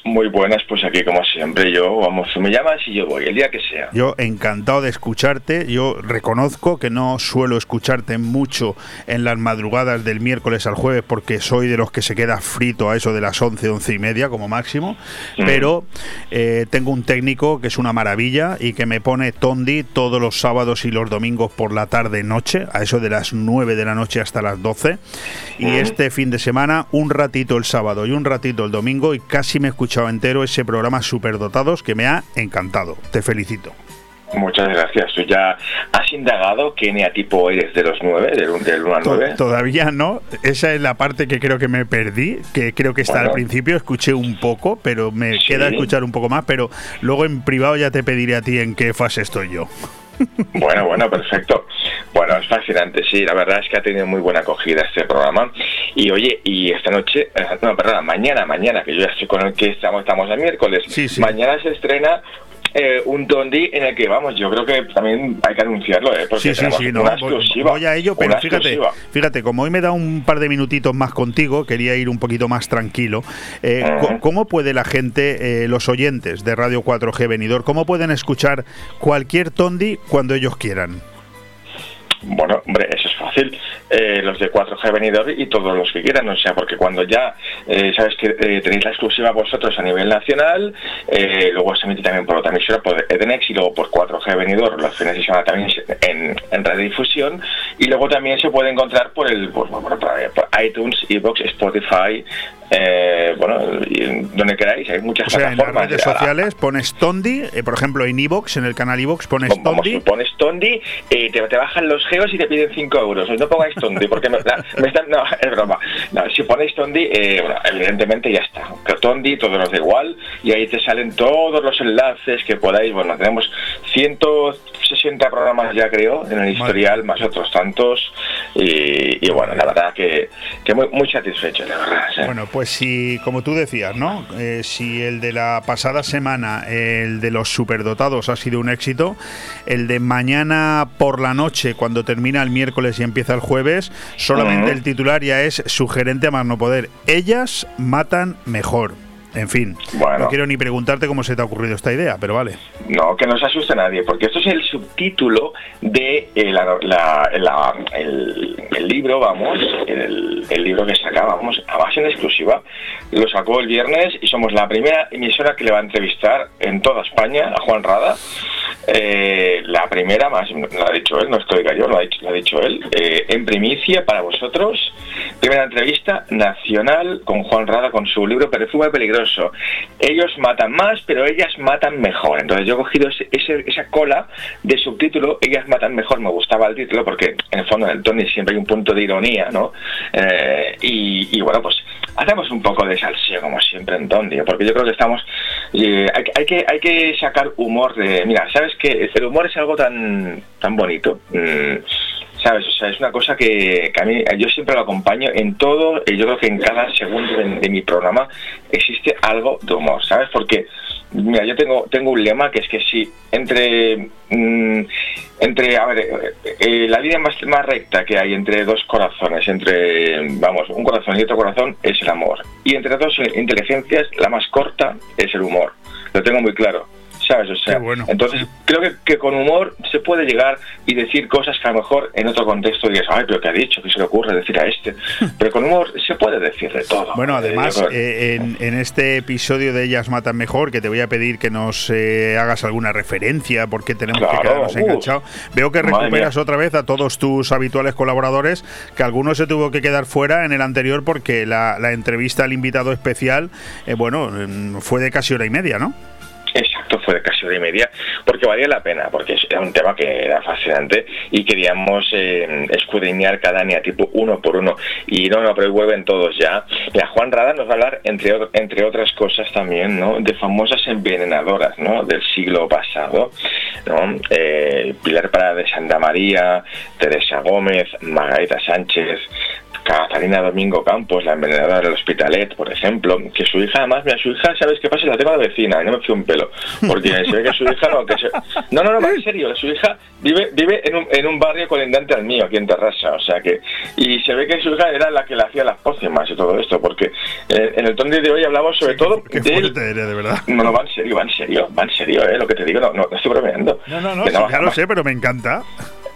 Muy buenas, pues aquí como siempre yo, vamos, me llamas y yo voy, el día que sea. Yo encantado de escucharte, yo reconozco que no suelo escucharte mucho en las madrugadas del miércoles al jueves porque soy de los que se queda frito a eso de las 11, 11 y media como máximo, Mm. pero eh, tengo un técnico que es una maravilla y que me pone Tondi todos los sábados y los domingos por la tarde noche, a eso de las 9 de la noche hasta las 12, y Mm. este fin de semana un ratito el sábado y un ratito el domingo y casi me he escuchado entero ese programa Superdotados que me ha encantado. Te felicito. Muchas gracias. ¿Tú ya has indagado qué eneatipo eres de los nueve, del 1 del uno al To- 9? Todavía no, esa es la parte que creo que me perdí, que creo que está Bueno. al principio, escuché un poco, pero me Sí. queda escuchar un poco más, pero luego en privado ya te pediré a ti en qué fase estoy yo. Bueno, bueno, perfecto. Bueno, es fascinante, sí, la verdad es que ha tenido muy buena acogida este programa. Y oye, y esta noche, eh, no, perdón, mañana, mañana, que yo ya estoy con el que estamos, estamos el miércoles, mañana se estrena eh, un Tondi en el que, vamos, yo creo que también hay que anunciarlo, ¿eh? Porque Sí, sí, sí, no, voy, exclusiva. voy a ello, pero fíjate, exclusiva. fíjate, como hoy me da un par de minutitos más contigo, quería ir un poquito más tranquilo. eh, ¿Cómo puede la gente, eh, los oyentes de Radio 4G Venidor, cómo pueden escuchar cualquier Tondi cuando ellos quieran? Bueno, hombre, eso es fácil. Eh, los de 4G Venidor y todos los que quieran, o sea, porque cuando ya eh, sabes que eh, tenéis la exclusiva vosotros a nivel nacional, luego se emite también por otra emisora, por Edenex y luego por 4G Venidor, los fines de semana también en, en radiodifusión, y luego también se puede encontrar por el por iTunes, Evox, Spotify, eh, bueno, donde queráis, hay muchas O sea, en las plataformas. redes sociales pones Tondi, eh, por ejemplo en Evox, en el canal Evox pones Vamos, Tondi. pones Tondi, eh, te, te bajan los geos y te piden 5 euros. No pongáis Tondi, porque me, la- me están, no, es broma. No, si ponéis Tondi, eh, bueno, evidentemente ya está. Que Tondi, todos los da igual, y ahí te salen todos los enlaces que podáis. Bueno, tenemos 160 programas ya, creo, en el historial, más otros tantos. Y, y bueno, la verdad que, que muy, muy satisfecho, la verdad. sí. Bueno, pues si, como tú decías, ¿no? Eh, si el de la pasada semana, el de los superdotados ha sido un éxito, el de mañana por la noche, cuando termina el miércoles y empieza el jueves, solamente el titular ya es sugerente a más no poder. Ellas matan mejor. En fin, Bueno. no quiero ni preguntarte cómo se te ha ocurrido esta idea, pero vale. No, que no se asuste nadie, porque esto es el subtítulo de eh, la- la- la- el, el libro, vamos, el, el libro que sacábamos, además en exclusiva. Lo sacó el viernes y somos la primera emisora que le va a entrevistar en toda España a Juan Rada. Eh, la primera, más lo ha dicho él, no estoy yo, lo ha dicho, lo ha dicho él, eh, en primicia para vosotros. Primera entrevista nacional con Juan Rada con su libro Perfume Peligroso. Ellos matan más, pero ellas matan mejor. Entonces yo he cogido ese- esa cola de subtítulo, ellas matan mejor, me gustaba el título porque en el fondo en el Tony siempre hay un punto de ironía, ¿no? Eh, y, bueno, pues hacemos un poco de salseo como siempre en Tony, porque yo creo que estamos... eh, hay, hay que, hay que sacar humor de... Mira, ¿sabes que El humor es algo tan, tan bonito. Mm, ¿Sabes? O sea, es una cosa que, a mí, yo siempre lo acompaño en todo, y yo creo que en cada segundo de, de mi programa existe algo de humor, ¿sabes? Porque, mira, yo tengo, tengo un lema que es que si entre, mm, entre a ver, eh, eh, la línea más, más recta que hay entre dos corazones, entre, vamos, un corazón y otro corazón, es el amor. Y entre dos inteligencias, la más corta es el humor. Lo tengo muy claro. ¿Sabes? O sea, entonces creo que, que con humor se puede llegar y decir cosas que a lo mejor en otro contexto digas, ay, pero ¿qué ha dicho? ¿Qué se le ocurre decir a este? Pero con humor se puede decir de todo. Bueno, Eh, además, eh, en, en este episodio de Ellas Matan Mejor, que te voy a pedir que nos eh, hagas alguna referencia, porque tenemos que quedarnos enganchados. Veo que recuperas otra vez a todos tus habituales colaboradores, que algunos se tuvo que quedar fuera en el anterior porque la, la entrevista al invitado especial, eh, bueno, mm, fue de casi hora y media, ¿no? Exacto, fue de casi hora y media, porque valía la pena, porque era un tema que era fascinante y queríamos eh, escudriñar cada tipo uno por uno. Y no, no, pero vuelven todos ya. Mira, Juan Rada nos va a hablar, entre, entre otras cosas también, ¿no? de famosas envenenadoras ¿no? del siglo pasado. ¿no? Eh, Pilar Parada de Santa María, Teresa Gómez, Margarita Sánchez, Catalina Domingo Campos, la envenenadora del Hospitalet, por ejemplo, que su hija, además, mira, su hija, ¿sabes qué pasa? La tengo de vecina, y no me fío un pelo, porque se ve que su hija no, que se- no, no, no, en serio, su hija vive, vive en, un, en un barrio colindante al mío, aquí en Terrassa, o sea que, y se ve que su hija era la que le hacía las pócimas y todo esto, porque eh, en el tono de hoy hablamos sobre todo Qué del- fuerte eres, de verdad. no, no, va en serio, va en serio, va en serio, eh, lo que te digo, no, no, no estoy bromeando. No, no, no, sí, ya lo sé, pero me encanta.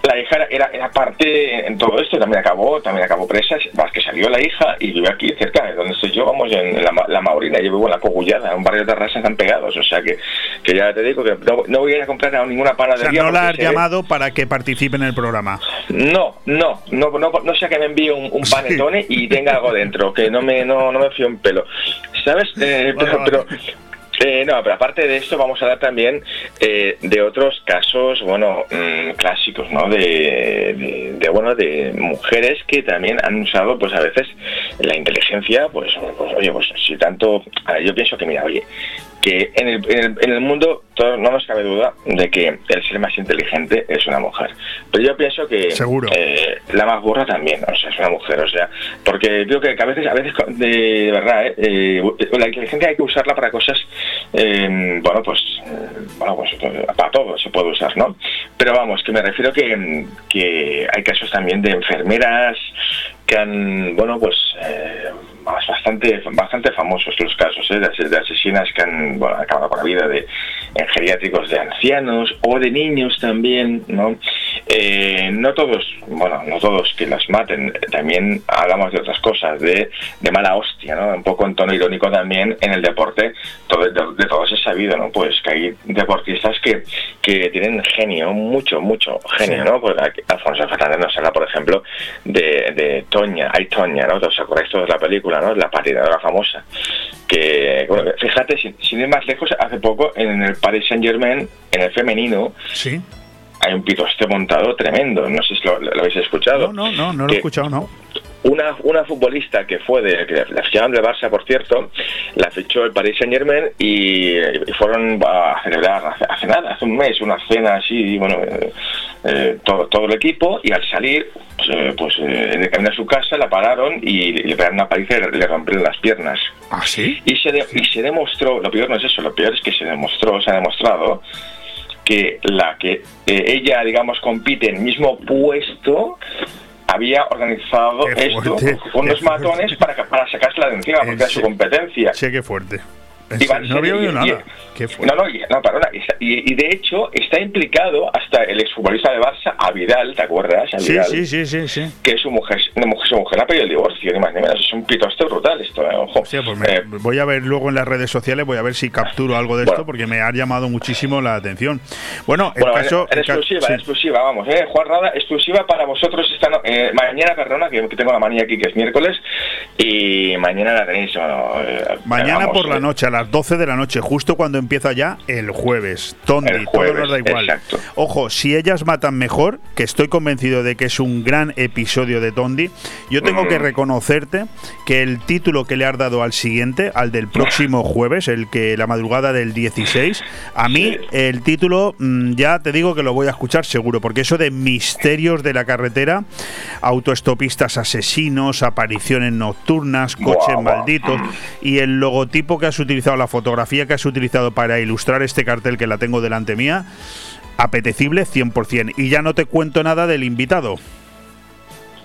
La hija era, era, parte en todo esto, también acabó, también acabó presa, más que salió la hija y vive aquí cerca de donde estoy yo, vamos, en la, la Maurina, yo vivo en la Cogullada, un barrio de terrazas están pegados, o sea que, que ya te digo que no, no voy a ir a comprar a ninguna O sea, panadería. no la has ve- llamado para que participe en el programa. No, no, no, no, no sea que me envíe un, un panetone y tenga algo dentro, que no me, no, no me fío un pelo. ¿Sabes? Eh, pero, pero- no, pero aparte de esto vamos a hablar también eh, de otros casos, bueno, mm, clásicos, ¿no? De, de, de, bueno, de mujeres que también han usado, pues a veces la inteligencia, pues, pues, oye, pues si tanto, yo pienso que mira, oye, que en el, en el, en el mundo todo- no nos cabe duda de que el ser más inteligente es una mujer. Pero yo pienso que Seguro. eh, la más burra también, o sea, es una mujer, o sea, porque creo que a veces, a veces de, de verdad, eh, eh, la inteligencia hay que usarla para cosas, eh, bueno, pues, bueno, pues para todo se puede usar, ¿no? Pero vamos, que me refiero que, que hay casos también de enfermeras que han, bueno, pues eh, bastante bastante famosos los casos ¿eh? de, as- de asesinas que han bueno, acabado con la vida de en geriátricos de ancianos o de niños también, ¿no? Eh, no todos, bueno, no todos que las maten, también hablamos de otras cosas, de, de mala hostia, ¿no? Un poco en tono irónico también en el deporte, todo, de, de todos es sabido, ¿no? Pues que hay deportistas que, que tienen genio, mucho, mucho genio, ¿no? Pues aquí Alfonso Fernández nos habla, por ejemplo, de, de Toña, hay Toña, ¿no? ¿Os acordáis todos de la película, ¿no? La patinadora famosa. Que, bueno, fíjate, sin, sin ir más lejos, hace poco en el Paris Saint Germain, en el femenino, Sí. hay un pitoste montado tremendo, no sé si lo, lo habéis escuchado. No, no, no lo he escuchado, no. Una, una futbolista que fue de que la fichaban de Barça, por cierto, la fichó el Paris Saint Germain y, y fueron a celebrar hace, hace nada, hace un mes, una cena así, bueno, eh, eh, todo, todo el equipo y al salir, pues, eh, pues en el camino a su casa la pararon y le pegaron una paliza y le, rompieron las piernas. ¿Ah, sí? Y se, de- y se demostró, lo peor no es eso, lo peor es que se demostró, se ha demostrado que la que eh, ella, digamos, compite en el mismo puesto había organizado Qué esto fuerte, con unos matones para, para sacársela de encima, porque era su competencia. Sí, qué fuerte. Y serio, no había oído nada. Qué no, no, no, perdona, y, y de hecho está implicado hasta el exfutbolista de Barça, a Vidal, ¿te acuerdas? A Sí, Vidal, sí, sí, sí, sí. Que su mujer, una mujer, su mujer ha pedido el divorcio, ni más ni menos. Es un pitoste brutal esto, ¿eh? ojo. Pues me- Eh, voy a ver luego en las redes sociales, voy a ver si capturo algo de esto, porque me ha llamado muchísimo la atención. Bueno, el Bueno, caso... en exclusiva, sí. exclusiva, vamos, eh, Juan Rada, exclusiva para vosotros esta no- eh, mañana, perdona, que, tengo la manía aquí que es miércoles, y mañana la tenéis, bueno, eh, Mañana vamos, por la noche, a las 12 de la noche, justo cuando empieza ya el jueves. Tondi, El todo jueves, nos da igual. exacto. Ojo, si ellas matan mejor, que estoy convencido de que es un gran episodio de Tondi, yo tengo que Mm. reconocerte que el título que le has dado al siguiente, al del próximo jueves, el que la madrugada del 16, a mí el título mm, ya te digo que lo voy a escuchar seguro, porque eso de misterios de la carretera, autoestopistas asesinos, apariciones nocturnas, coches malditos y el logotipo que has utilizado, la fotografía que has utilizado para ilustrar este cartel que la tengo delante mía, apetecible 100%. Y ya no te cuento nada del invitado.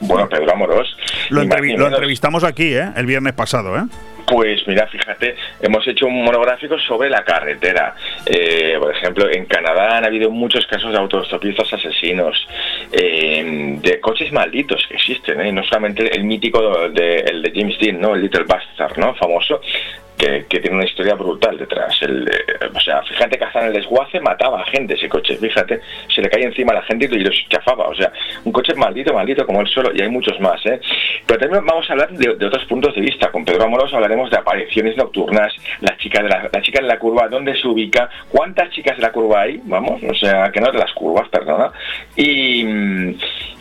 Bueno, Pedro Amorós. Lo, entrevi- entrevistamos aquí, ¿eh? el viernes pasado. ¿eh? Pues mira, fíjate, hemos hecho un monográfico sobre la carretera. Eh, por ejemplo, en Canadá han habido muchos casos de autostopistas asesinos, eh, de coches malditos que existen, ¿eh? no solamente el mítico de, el de James Dean, ¿no? el Little Bastard, ¿no? famoso, que, tiene una historia brutal detrás. El, eh, o sea, fíjate que hasta en el desguace mataba a gente ese coche, fíjate, se le caía encima a la gente y los chafaba. O sea, un coche maldito, maldito como el suelo, y hay muchos más. ¿eh? Pero también vamos a hablar de, de otros puntos de vista. Con Pedro Amoros hablaremos de apariciones nocturnas, la chica de la, la chica de la curva, dónde se ubica, cuántas chicas de la curva hay, vamos, o sea, que no de las curvas, perdona. Y.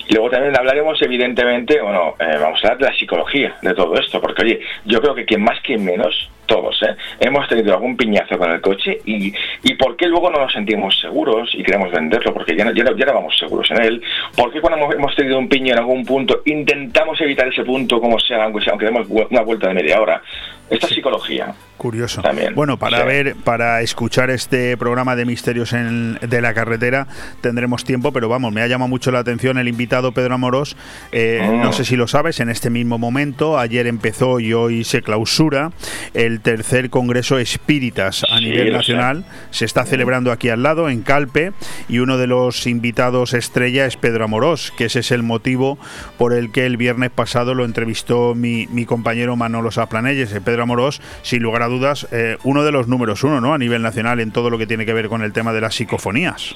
y luego también hablaremos, evidentemente, bueno, eh, vamos a hablar de la psicología de todo esto, porque oye, yo creo que quien más, quien menos, todos, ¿eh? hemos tenido algún piñazo con el coche y, y por qué luego no nos sentimos seguros y queremos venderlo, porque ya no, ya no, ya no vamos seguros en él, por qué cuando hemos, tenido un piño en algún punto intentamos evitar ese punto como sea, aunque, sea, aunque demos una vuelta de media hora. Esta es psicología. Curioso. También. Bueno, para Sí. ver, para escuchar este programa de misterios en- de la carretera tendremos tiempo, pero vamos, me ha llamado mucho la atención el invitado Pedro Amorós. Eh. No sé si lo sabes, en este mismo momento, ayer empezó y hoy se clausura el tercer Congreso Espíritas a Sí, nivel sé. nacional. Se está celebrando aquí al lado, en Calpe, y uno de los invitados estrella es Pedro Amorós, que ese es el motivo por el que el viernes pasado lo entrevistó mi, mi compañero Manolo Saplanelles. Eh, Pedro Amorós, sin lugar a dudas, eh, uno de los números uno ¿no? a nivel nacional en todo lo que tiene que ver con el tema de las psicofonías.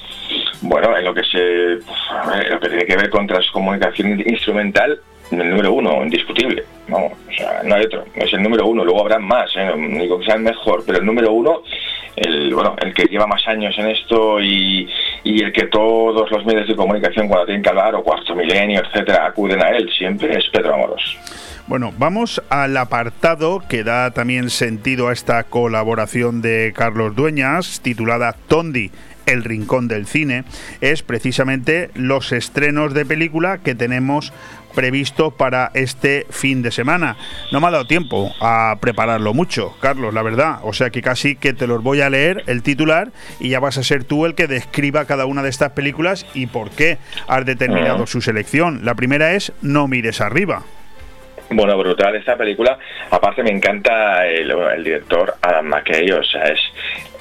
Bueno, en lo que se ver, lo que tiene que ver con transcomunicación instrumental, el número uno, indiscutible. No, o sea, no hay otro. Es el número uno. Luego habrán más, ¿eh? no digo que sean mejor, pero el número uno, el bueno, el que lleva más años en esto y, y el que todos los medios de comunicación cuando tienen que hablar o cuarto milenio, etcétera, acuden a él siempre es Pedro Amoros. Bueno, vamos al apartado que da también sentido a esta colaboración de Carlos Dueñas, titulada Tondi. El Rincón del Cine, es precisamente los estrenos de película que tenemos previsto para este fin de semana. No me ha dado tiempo a prepararlo mucho, Carlos, la verdad. O sea que casi que te los voy a leer el titular y ya vas a ser tú el que describa cada una de estas películas y por qué has determinado Ah. su selección. La primera es No mires arriba. Bueno, brutal esta película. Aparte me encanta el, director Adam McKay, o sea, es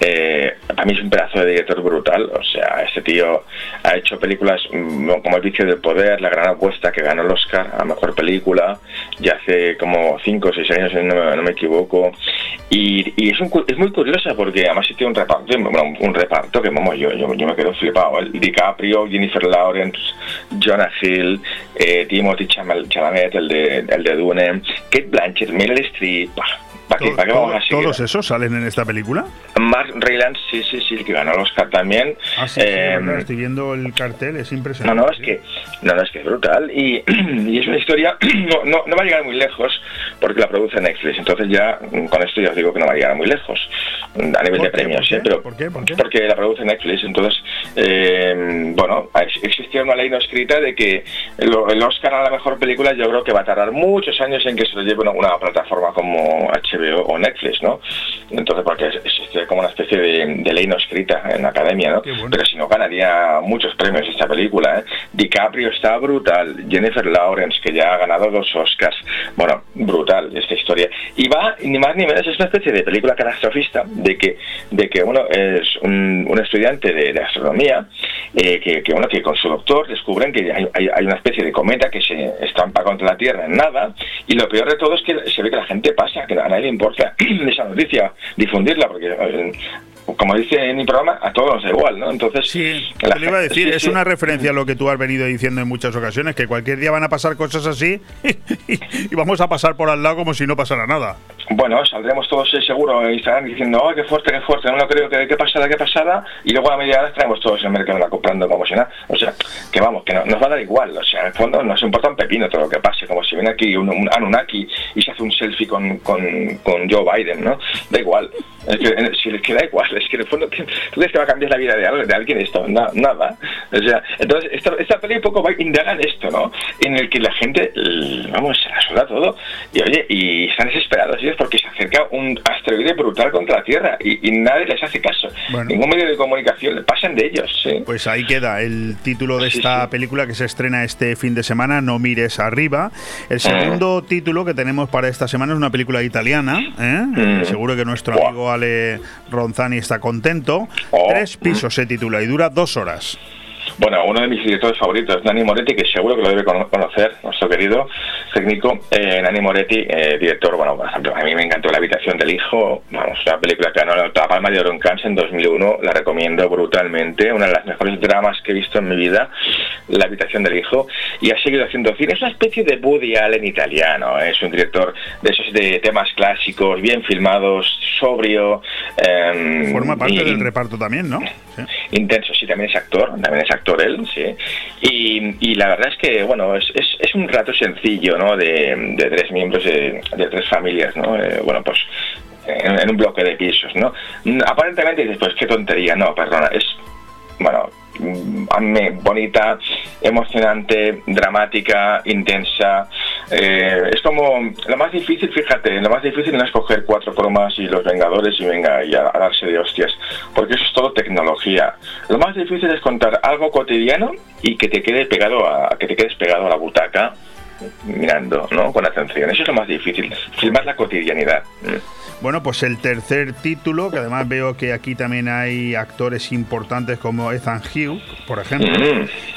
eh, para mí es un pedazo de director brutal. O sea, este tío ha hecho películas mm, como El vicio del poder, La gran apuesta, que ganó el Oscar a mejor película, ya hace como 5 o 6 años, no, me- no me equivoco. Y, es, un es muy curiosa porque además tiene un reparto, bueno, un, reparto que vamos, yo, yo, me quedo flipado. El DiCaprio, Jennifer Lawrence, Jonah Hill, eh, Timothy Chalamet, el de, el de Dune, Kate Blanchett, Meryl Streep. ¿Para qué, para qué vamos a seguir? ¿Todos esos salen en esta película? Mark Rylance, sí, sí, sí, el que ganó el Oscar también. Ah, sí, sí, Eh, estoy viendo el cartel, es no, impresionante. no, es que, no, no, es que es brutal. Y, y es una historia, no, no, no va a llegar muy lejos porque la produce Netflix. Entonces ya, mm, con esto ya os digo que no va a llegar muy lejos mm, a nivel ¿Por de qué? premios. ¿Por qué? ¿eh? Pero, ¿Por qué? ¿Por qué? Porque la produce Netflix. Entonces, eh, bueno, ex- existía una ley no escrita de que el, Oscar a la mejor película yo creo que va a tardar muchos años en que se lo lleve una, una plataforma como HBO o Netflix, ¿no? Entonces, porque existe como una especie de, ley no escrita en la academia, ¿no? Pero si no, ganaría muchos premios esta película, ¿eh? DiCaprio está brutal, Jennifer Lawrence, que ya ha ganado dos Oscars. Bueno, brutal esta historia. Y va, ni más ni menos, es una especie de película catastrofista, de que, de que uno es un, estudiante de, astronomía, eh, que, que, bueno, que con su doctor descubren que hay, hay, una especie de cometa que se estampa contra la Tierra en nada, y lo peor de todo es que se ve que la gente pasa, que a nadie le importa esa noticia, difundirla, porque eh, como dice en mi programa, a todos nos da igual, ¿no? Entonces, sí, te lo iba a decir, es una referencia a lo que tú has venido diciendo en muchas ocasiones, que cualquier día van a pasar cosas así y vamos a pasar por al lado como si no pasara nada. Bueno, saldremos todos eh, seguro en Instagram diciendo, ¡ay, qué fuerte, qué fuerte! No lo creo, que qué pasada, qué pasada. Y luego a media hora estaremos todos en el mercado comprando como si nada. O sea, que vamos, que nos va a dar igual. O sea, en el fondo nos importa un pepino todo lo que pase. Como si viene aquí un, un Anunnaki y se hace un selfie con, con, con Joe Biden, ¿no? Da igual. Es que, si les queda igual, es que en el fondo, ¿tú crees que va a cambiar la vida de, alguien esto? nada. O sea, entonces, esta, esta peli un poco va indaga en esto, ¿no? En el que la gente, vamos, se la suda todo. Y oye, y están desesperados, ¿sí? Porque se acerca un asteroide brutal contra la Tierra y, nadie les hace caso. Ningún medio de comunicación le pasan de ellos, ¿sí? Pues ahí queda el título de esta película que se estrena este fin de semana, No mires arriba. El segundo título que tenemos para esta semana es una película italiana, ¿eh? Mm. Seguro que nuestro amigo Ale Ronzani está contento. Oh. Tres pisos se titula y dura dos horas. Bueno, uno de mis directores favoritos, Nani Moretti, que seguro que lo debe conocer, nuestro querido técnico, eh, Nani Moretti, eh, director, bueno, por ejemplo, a mí me encantó La habitación del hijo, vamos, una película que ganó la Palma de Oro en Cannes en 2001, la recomiendo brutalmente, una de las mejores dramas que he visto en mi vida, La habitación del hijo, y ha seguido haciendo cine, es una especie de Woody Allen italiano, ¿eh? es un director de esos de temas clásicos, bien filmados, sobrio. Em, Forma parte del reparto también, ¿no? Intenso, sí, también es actor, también es actor él, sí. Y, la verdad es que, bueno, es, es, un rato sencillo, ¿no? De, tres miembros de, tres familias, ¿no? Eh, bueno, pues en, un bloque de pisos, ¿no? Aparentemente dices, pues qué tontería, no, perdona, es, bueno, bonita, emocionante, dramática, intensa. Eh, es como lo más difícil, fíjate, lo más difícil no es coger cuatro cromas y los Vengadores y venga y a, darse de hostias, porque eso es todo tecnología. Lo más difícil es contar algo cotidiano y que te quede pegado a que te quedes pegado a la butaca mirando, ¿no? Con atención. Eso es lo más difícil, filmar la cotidianidad. Bueno, pues el tercer título, que además veo que aquí también hay actores importantes como Ethan Hughes, por ejemplo.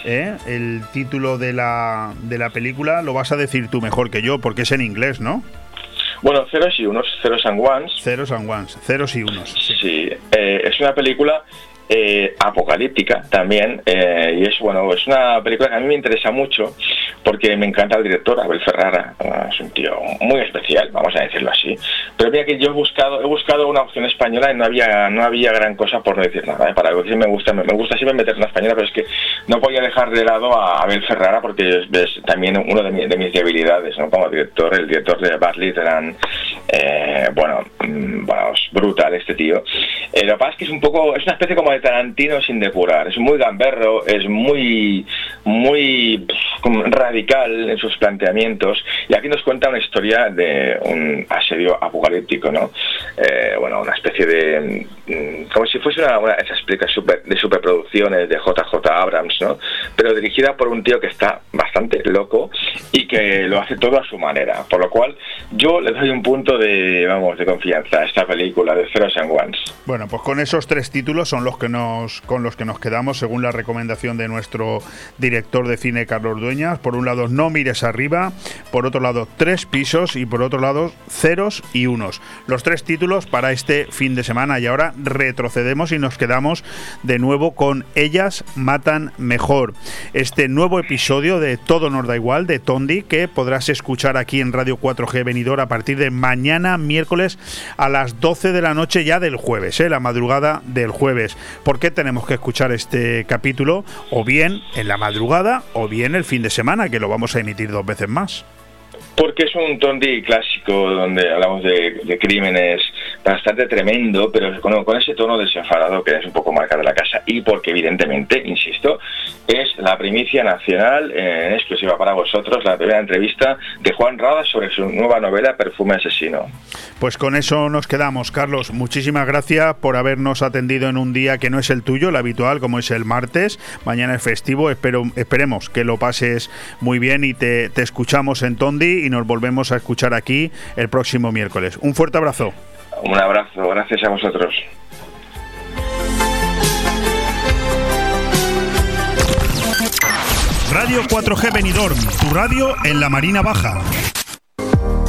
¿eh? El título de la, de la película lo vas a decir tú mejor que yo, porque es en inglés, ¿no? Bueno, ceros y unos, ceros and ones. Ceros and ones, ceros y unos. Sí, eh, es una película eh, apocalíptica también y es bueno es una película que a mí me interesa mucho porque me encanta el director, Abel Ferrara, es un tío muy especial, vamos a decirlo así. Pero mira que yo he buscado, he buscado una opción española y no había, no había gran cosa por no decir nada. ¿eh? Para que me gusta, me, gusta siempre meter una española, pero es que no podía dejar de lado a Abel Ferrara porque es, también uno de, mis debilidades, ¿no? Como director, el director de Bad Litteran, eh, bueno, bueno, es brutal este tío. Eh, lo que pasa es que es un poco, es una especie como de Tarantino sin depurar, es muy gamberro, es muy, muy radical en sus planteamientos y aquí nos cuenta una historia de un asedio apocalíptico, ¿no? Eh, bueno, una especie de... Mm, como si fuese una, de esas películas de superproducciones de JJ Abrams, ¿no? Pero dirigida por un tío que está bastante loco y que lo hace todo a su manera, por lo cual yo le doy un punto de, vamos, de confianza a esta película de Zeros and Ones. Bueno, pues con esos tres títulos son los que nos, con los que nos quedamos según la recomendación de nuestro director de cine Carlos Por un lado, no mires arriba, por otro lado, tres pisos y por otro lado, ceros y unos. Los tres títulos para este fin de semana y ahora retrocedemos y nos quedamos de nuevo con Ellas Matan Mejor. Este nuevo episodio de Todo nos da igual de Tondi que podrás escuchar aquí en Radio 4G Venidor a partir de mañana miércoles a las 12 de la noche ya del jueves, ¿eh? la madrugada del jueves. ¿Por qué tenemos que escuchar este capítulo? O bien en la madrugada o bien el fin de semana, que lo vamos a emitir dos veces más. Porque es un tondi clásico donde hablamos de, crímenes bastante tremendo, pero con, con ese tono desenfadado que es un poco marca de la casa. Y porque, evidentemente, insisto, es la primicia nacional en exclusiva para vosotros, la primera entrevista de Juan Rada sobre su nueva novela Perfume Asesino. Pues con eso nos quedamos, Carlos. Muchísimas gracias por habernos atendido en un día que no es el tuyo, el habitual, como es el martes. Mañana es festivo, espero, esperemos que lo pases muy bien y te, te escuchamos en Tondi y nos volvemos a escuchar aquí el próximo miércoles. Un fuerte abrazo. Un abrazo, gracias a vosotros. Radio 4G Benidorm, tu radio en la Marina Baja.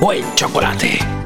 buen chocolate.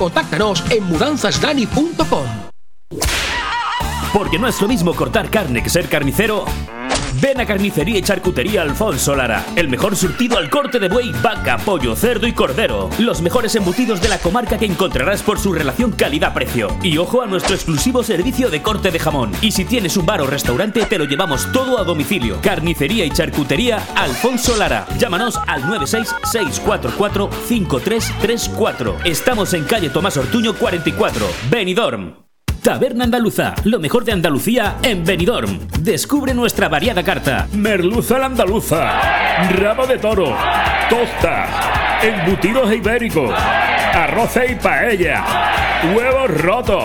contáctanos en mudanzasdani.com. Porque no es lo mismo cortar carne que ser carnicero. Ven a Carnicería y Charcutería Alfonso Lara. El mejor surtido al corte de buey, vaca, pollo, cerdo y cordero. Los mejores embutidos de la comarca que encontrarás por su relación calidad-precio. Y ojo a nuestro exclusivo servicio de corte de jamón. Y si tienes un bar o restaurante, te lo llevamos todo a domicilio. Carnicería y Charcutería Alfonso Lara. Llámanos al 966445334. Estamos en calle Tomás Ortuño 44, Benidorm. Taberna Andaluza, lo mejor de Andalucía en Benidorm. Descubre nuestra variada carta. Merluza la andaluza, rabo de toro, tosta, embutidos ibéricos, arroz y paella, huevos rotos,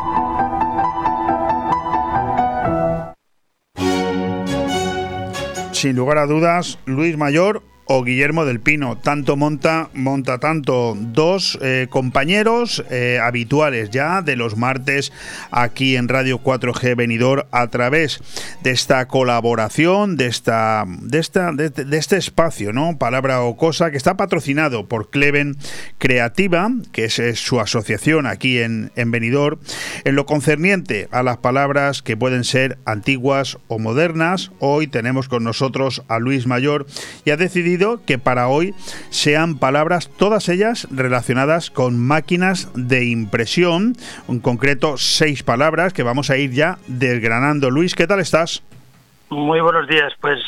Sin lugar a dudas, Luis Mayor Guillermo del Pino. Tanto monta, monta tanto dos eh, compañeros eh, habituales ya de los martes aquí en Radio 4G Venidor a través de esta colaboración, de esta, de esta, de, de este espacio, ¿no? Palabra o cosa que está patrocinado por Cleven Creativa, que es, es su asociación aquí en, en Benidorm, en lo concerniente a las palabras que pueden ser antiguas o modernas. Hoy tenemos con nosotros a Luis Mayor y ha decidido que para hoy sean palabras, todas ellas relacionadas con máquinas de impresión, en concreto seis palabras que vamos a ir ya desgranando. Luis, ¿qué tal estás? Muy buenos días, pues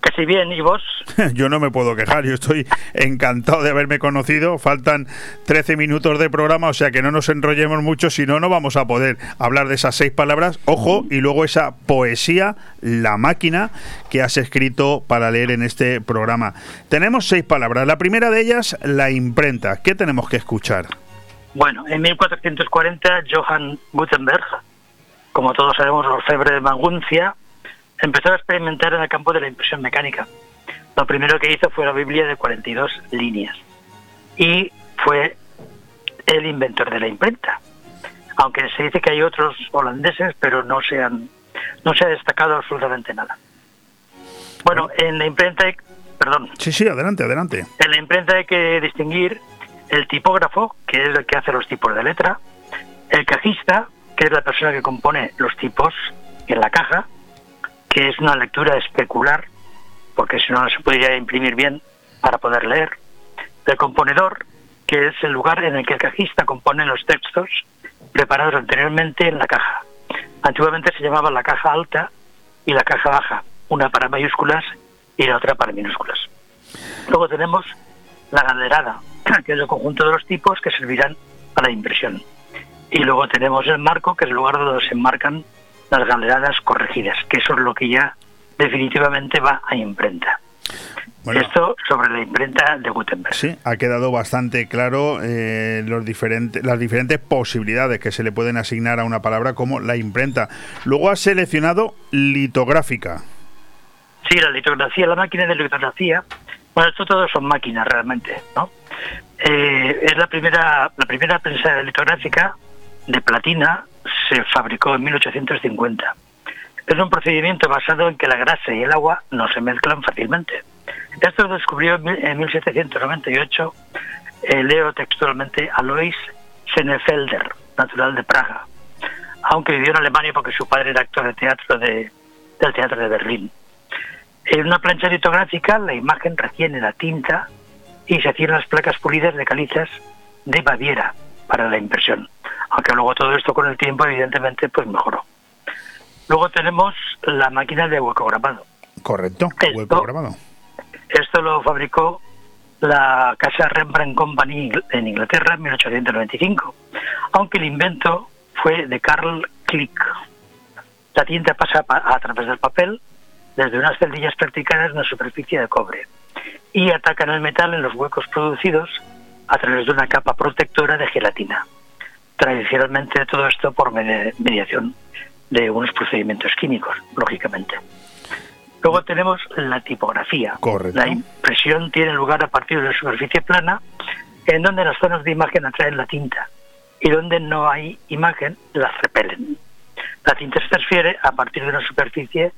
casi bien, ¿y vos? Yo no me puedo quejar, yo estoy encantado de haberme conocido. Faltan 13 minutos de programa, o sea que no nos enrollemos mucho, si no, no vamos a poder hablar de esas seis palabras. Ojo, y luego esa poesía, La máquina, que has escrito para leer en este programa. Tenemos seis palabras. La primera de ellas, la imprenta. ¿Qué tenemos que escuchar? Bueno, en 1440, Johann Gutenberg, como todos sabemos, orfebre de Maguncia, empezó a experimentar en el campo de la impresión mecánica. Lo primero que hizo fue la Biblia de 42 líneas y fue el inventor de la imprenta. Aunque se dice que hay otros holandeses, pero no se, han, no se ha destacado absolutamente nada. Bueno, en la imprenta, hay- perdón, Sí, sí, adelante, adelante. en la imprenta hay que distinguir el tipógrafo, que es el que hace los tipos de letra, el cajista, que es la persona que compone los tipos en la caja, que es una lectura especular, porque si no no se podría imprimir bien para poder leer, el componedor, que es el lugar en el que el cajista compone los textos preparados anteriormente en la caja. Antiguamente se llamaba la caja alta y la caja baja, una para mayúsculas y la otra para minúsculas. Luego tenemos la galderada, que es el conjunto de los tipos que servirán a la impresión. Y luego tenemos el marco, que es el lugar donde se enmarcan las galeradas corregidas, que eso es lo que ya definitivamente va a imprenta. Esto sobre la imprenta de Gutenberg. Sí, ha quedado bastante claro eh, los diferentes, las diferentes posibilidades que se le pueden asignar a una palabra como la imprenta. Luego ha seleccionado litográfica. Sí, la litografía, la máquina de litografía, bueno, esto todo son máquinas realmente, ¿no? Eh, es la primera, la primera prensa litográfica de platina se fabricó en 1850. Es un procedimiento basado en que la grasa y el agua no se mezclan fácilmente. Esto lo descubrió en mil- en 1798, eh, leo textualmente, Alois Senefelder, natural de Praga, aunque vivió en Alemania porque su padre era actor de teatro de, del Teatro de Berlín. En una plancha litográfica la imagen retiene la tinta y se hacían las placas pulidas de calizas de Baviera para la impresión. Aunque luego todo esto con el tiempo evidentemente pues mejoró. Luego tenemos la máquina de hueco grabado. Correcto, hueco grabado. Esto lo fabricó la casa Rembrandt Company en Inglaterra en 1895, aunque el invento fue de Carl Klick. La tinta pasa pa- a través del papel desde unas celdillas practicadas en la superficie de cobre y atacan el metal en los huecos producidos a través de una capa protectora de gelatina. Tradicionalmente todo esto por medi- mediación de unos procedimientos químicos, lógicamente. Luego tenemos la tipografía. Correcto. La impresión tiene lugar a partir de una superficie plana en donde las zonas de imagen atraen la tinta y donde no hay imagen las repelen. La tinta se transfiere a partir de una superficie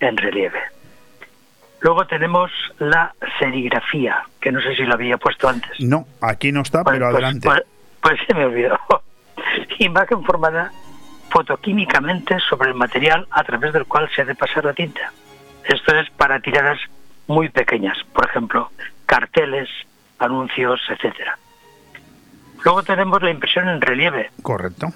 en relieve. Luego tenemos la serigrafía, que no sé si lo había puesto antes. No, aquí no está, pero Pues- adelante. Pues, pues se me olvidó. Imagen formada fotoquímicamente sobre el material a través del cual se ha de pasar la tinta. Esto es para tiradas muy pequeñas, por ejemplo, carteles, anuncios, etcétera. Luego tenemos la impresión en relieve, Correcto.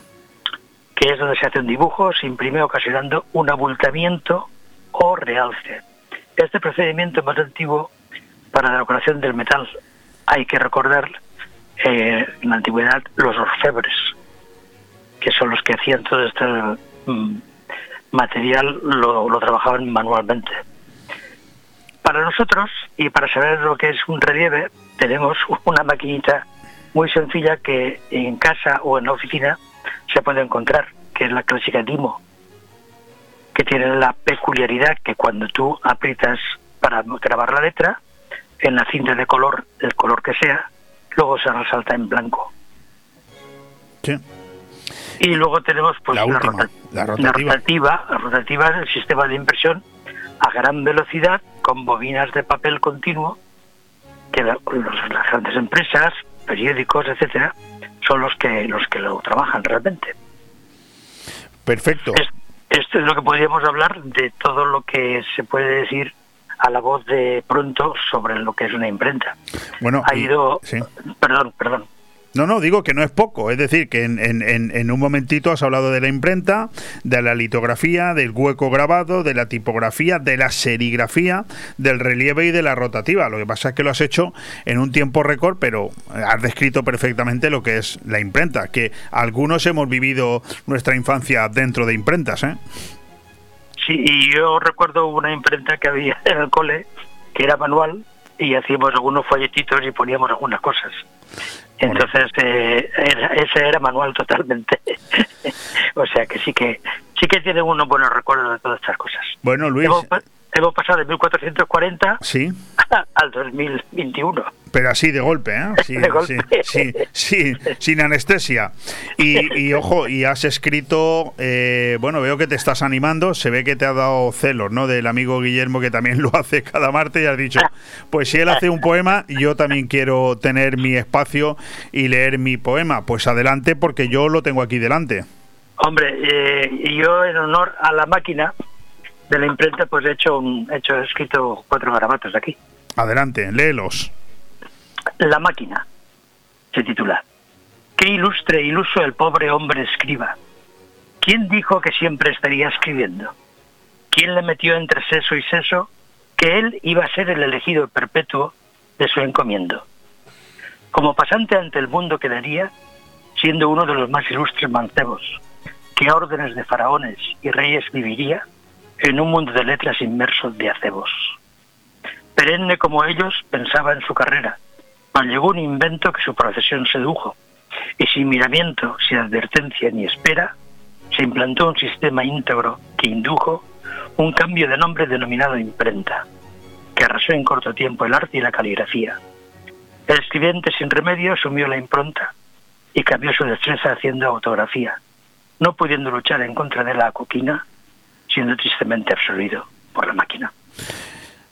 que es donde se hace un dibujo, se imprime ocasionando un abultamiento o realce. Este procedimiento más antiguo para la decoración del metal. Hay que recordar eh, en la antigüedad los orfebres, que son los que hacían todo este mm, material, lo, trabajaban manualmente. Para nosotros, y para saber lo que es un relieve, tenemos una maquinita muy sencilla que en casa o en la oficina se puede encontrar, que es la clásica Dimo, que tiene la peculiaridad que cuando tú aprietas para grabar la letra, en la cinta de color, del color que sea, luego se resalta en blanco. Sí. Y luego tenemos pues La última, rota- la la rotativa. La rotativa es el sistema de impresión a gran velocidad con bobinas de papel continuo que la- los- las grandes empresas, periódicos, etcétera, son los que los que lo trabajan realmente. Perfecto. Esto es lo que podríamos hablar de todo lo que se puede decir a la voz de pronto sobre lo que es una imprenta. Bueno, Ha y- ido, sí. perdón, perdón. No, no, digo que no es poco. Es decir, que en, en- en- un momentito has hablado de la imprenta, de la litografía, del hueco grabado, de la tipografía, de la serigrafía, del relieve y de la rotativa. Lo que pasa es que lo has hecho en un tiempo récord, pero has descrito perfectamente lo que es la imprenta. Que algunos hemos vivido nuestra infancia dentro de imprentas, ¿eh? Sí, y yo recuerdo una imprenta que había en el cole que era manual y hacíamos algunos folletitos y poníamos algunas cosas. Entonces, eh, era- ese era manual totalmente. o sea que sí que sí que tiene unos buenos recuerdos de todas estas cosas. Bueno, Luis, hemos pasado de 1440 sí. al 2021. Pero así de golpe, ¿eh? Sí, De golpe. sí, sí, sí, sin anestesia. Y, y, ojo, y has escrito, eh, bueno, veo que te estás animando, se ve que te ha dado celos, ¿no? Del amigo Guillermo que también lo hace cada martes y has dicho, pues si él hace un poema, yo también quiero tener mi espacio y leer mi poema. Pues adelante porque yo lo tengo aquí delante. Hombre, eh, yo en honor a la máquina de la imprenta, pues he hecho, un, he hecho he escrito cuatro garabatos aquí. Adelante, léelos. La máquina se titula. Qué ilustre e iluso el pobre hombre escriba. ¿Quién dijo que siempre estaría escribiendo? ¿Quién le metió entre seso y seso que él iba a ser el elegido perpetuo de su encomiendo? Como pasante ante el mundo quedaría, siendo uno de los más ilustres mancebos, que a órdenes de faraones y reyes viviría en un mundo de letras inmerso de acebos. Perenne como ellos pensaba en su carrera, mas llegó un invento que su profesión sedujo, y sin miramiento, sin advertencia ni espera, se implantó un sistema íntegro que indujo un cambio de nombre denominado imprenta, que arrasó en corto tiempo el arte y la caligrafía. El escribiente sin remedio asumió la impronta y cambió su destreza haciendo autografía, no pudiendo luchar en contra de la coquina, siendo tristemente absorbido por la máquina.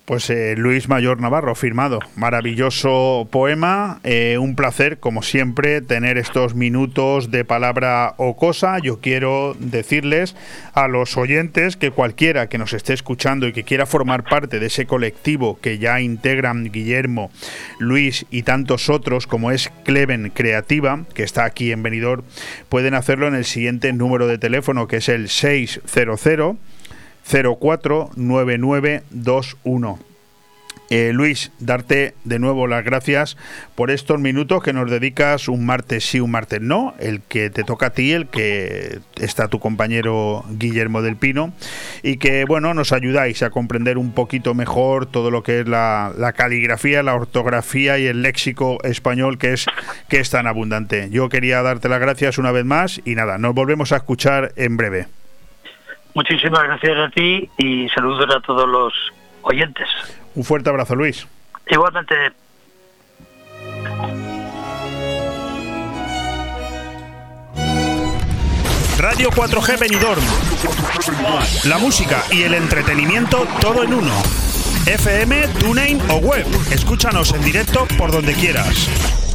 Pues eh, Luis Mayor Navarro, firmado. Maravilloso poema. eh, un placer, como siempre, tener estos minutos de palabra o cosa. Yo quiero decirles a los oyentes que cualquiera que nos esté escuchando y que quiera formar parte de ese colectivo que ya integran Guillermo, Luis y tantos otros, como es Cleven Creativa, que está aquí en Benidorm, pueden hacerlo en el siguiente número de teléfono, que es el 600 049921. Eh, Luis, darte de nuevo las gracias por estos minutos que nos dedicas un martes sí, un martes no, el que te toca a ti, el que está tu compañero Guillermo del Pino, y que bueno, nos ayudáis a comprender un poquito mejor todo lo que es la, la caligrafía, la ortografía y el léxico español que es, que es tan abundante. Yo quería darte las gracias una vez más y nada, nos volvemos a escuchar en breve. Muchísimas gracias a ti y saludos a todos los oyentes. Un fuerte abrazo, Luis. Igualmente, Radio 4G Benidorm. La música y el entretenimiento todo en uno. FM, TuneIn o web. Escúchanos en directo por donde quieras.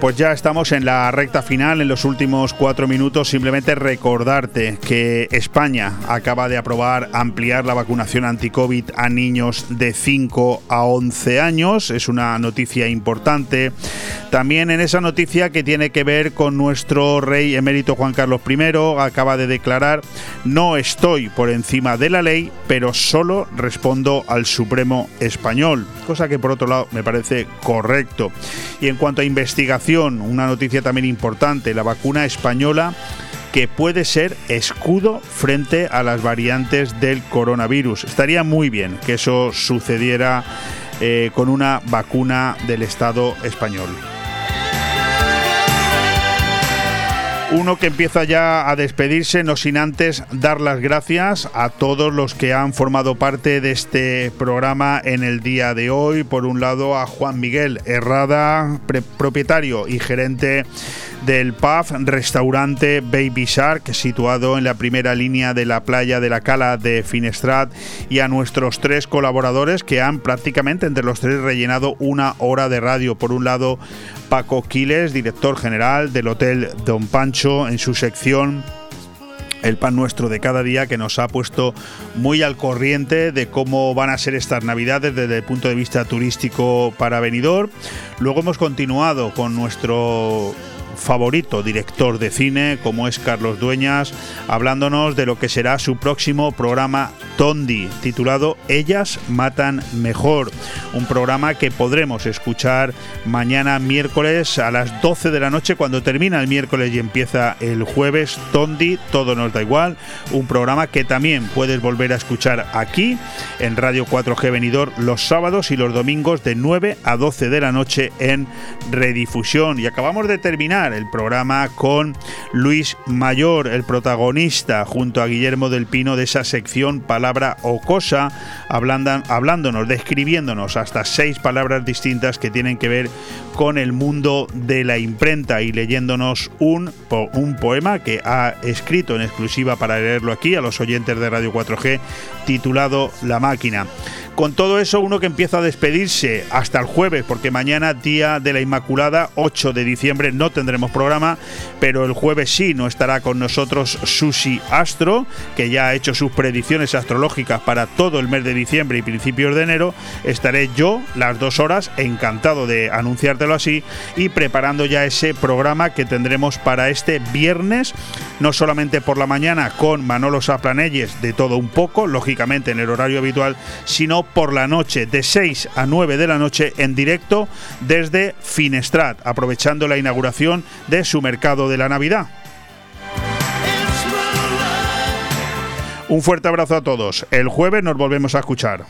Pues ya estamos en la recta final, en los últimos cuatro minutos. Simplemente recordarte que España acaba de aprobar ampliar la vacunación anti-COVID a niños de 5 a 11 años. Es una noticia importante. También en esa noticia que tiene que ver con nuestro rey emérito Juan Carlos I, acaba de declarar, no estoy por encima de la ley, pero solo respondo al Supremo español. Cosa que por otro lado me parece correcto. Y en cuanto a investigación, una noticia también importante, la vacuna española que puede ser escudo frente a las variantes del coronavirus. Estaría muy bien que eso sucediera eh, con una vacuna del Estado español. Uno que empieza ya a despedirse, no sin antes dar las gracias a todos los que han formado parte de este programa en el día de hoy. Por un lado, a Juan Miguel Herrada, propietario y gerente del pub restaurante Baby Shark, situado en la primera línea de la playa de la Cala de Finestrat, y a nuestros tres colaboradores que han prácticamente entre los tres rellenado una hora de radio. Por un lado, Paco Quiles, director general del Hotel Don Pancho, en su sección el pan nuestro de cada día que nos ha puesto muy al corriente de cómo van a ser estas navidades desde el punto de vista turístico para venidor. Luego hemos continuado con nuestro favorito director de cine, como es Carlos Dueñas, hablándonos de lo que será su próximo programa Tondi, titulado Ellas Matan Mejor, un programa que podremos escuchar mañana miércoles a las 12 de la noche cuando termina el miércoles y empieza el jueves. Tondi, todo nos da igual, un programa que también puedes volver a escuchar aquí en Radio 4G Venidor los sábados y los domingos de 9 a 12 de la noche en redifusión. Y acabamos de terminar el programa con Luis Mayor, el protagonista, junto a Guillermo del Pino de esa sección Palabra o Cosa, hablándonos, describiéndonos hasta seis palabras distintas que tienen que ver con el mundo de la imprenta y leyéndonos un, un poema que ha escrito en exclusiva para leerlo aquí a los oyentes de Radio 4G titulado La máquina. Con todo eso, uno que empieza a despedirse hasta el jueves, porque mañana, día de la Inmaculada, 8 de diciembre, no tendremos programa, pero el jueves sí no estará con nosotros Susi Astro, que ya ha hecho sus predicciones astrológicas para todo el mes de diciembre y principios de enero. Estaré yo las dos horas, encantado de anunciártelo así, y preparando ya ese programa que tendremos para este viernes, no solamente por la mañana con Manolo Saplanelles de todo un poco, lógicamente en el horario habitual, sino por la noche, de 6 a 9 de la noche, en directo desde Finestrat, aprovechando la inauguración de su mercado de la Navidad. Un fuerte abrazo a todos. El jueves nos volvemos a escuchar.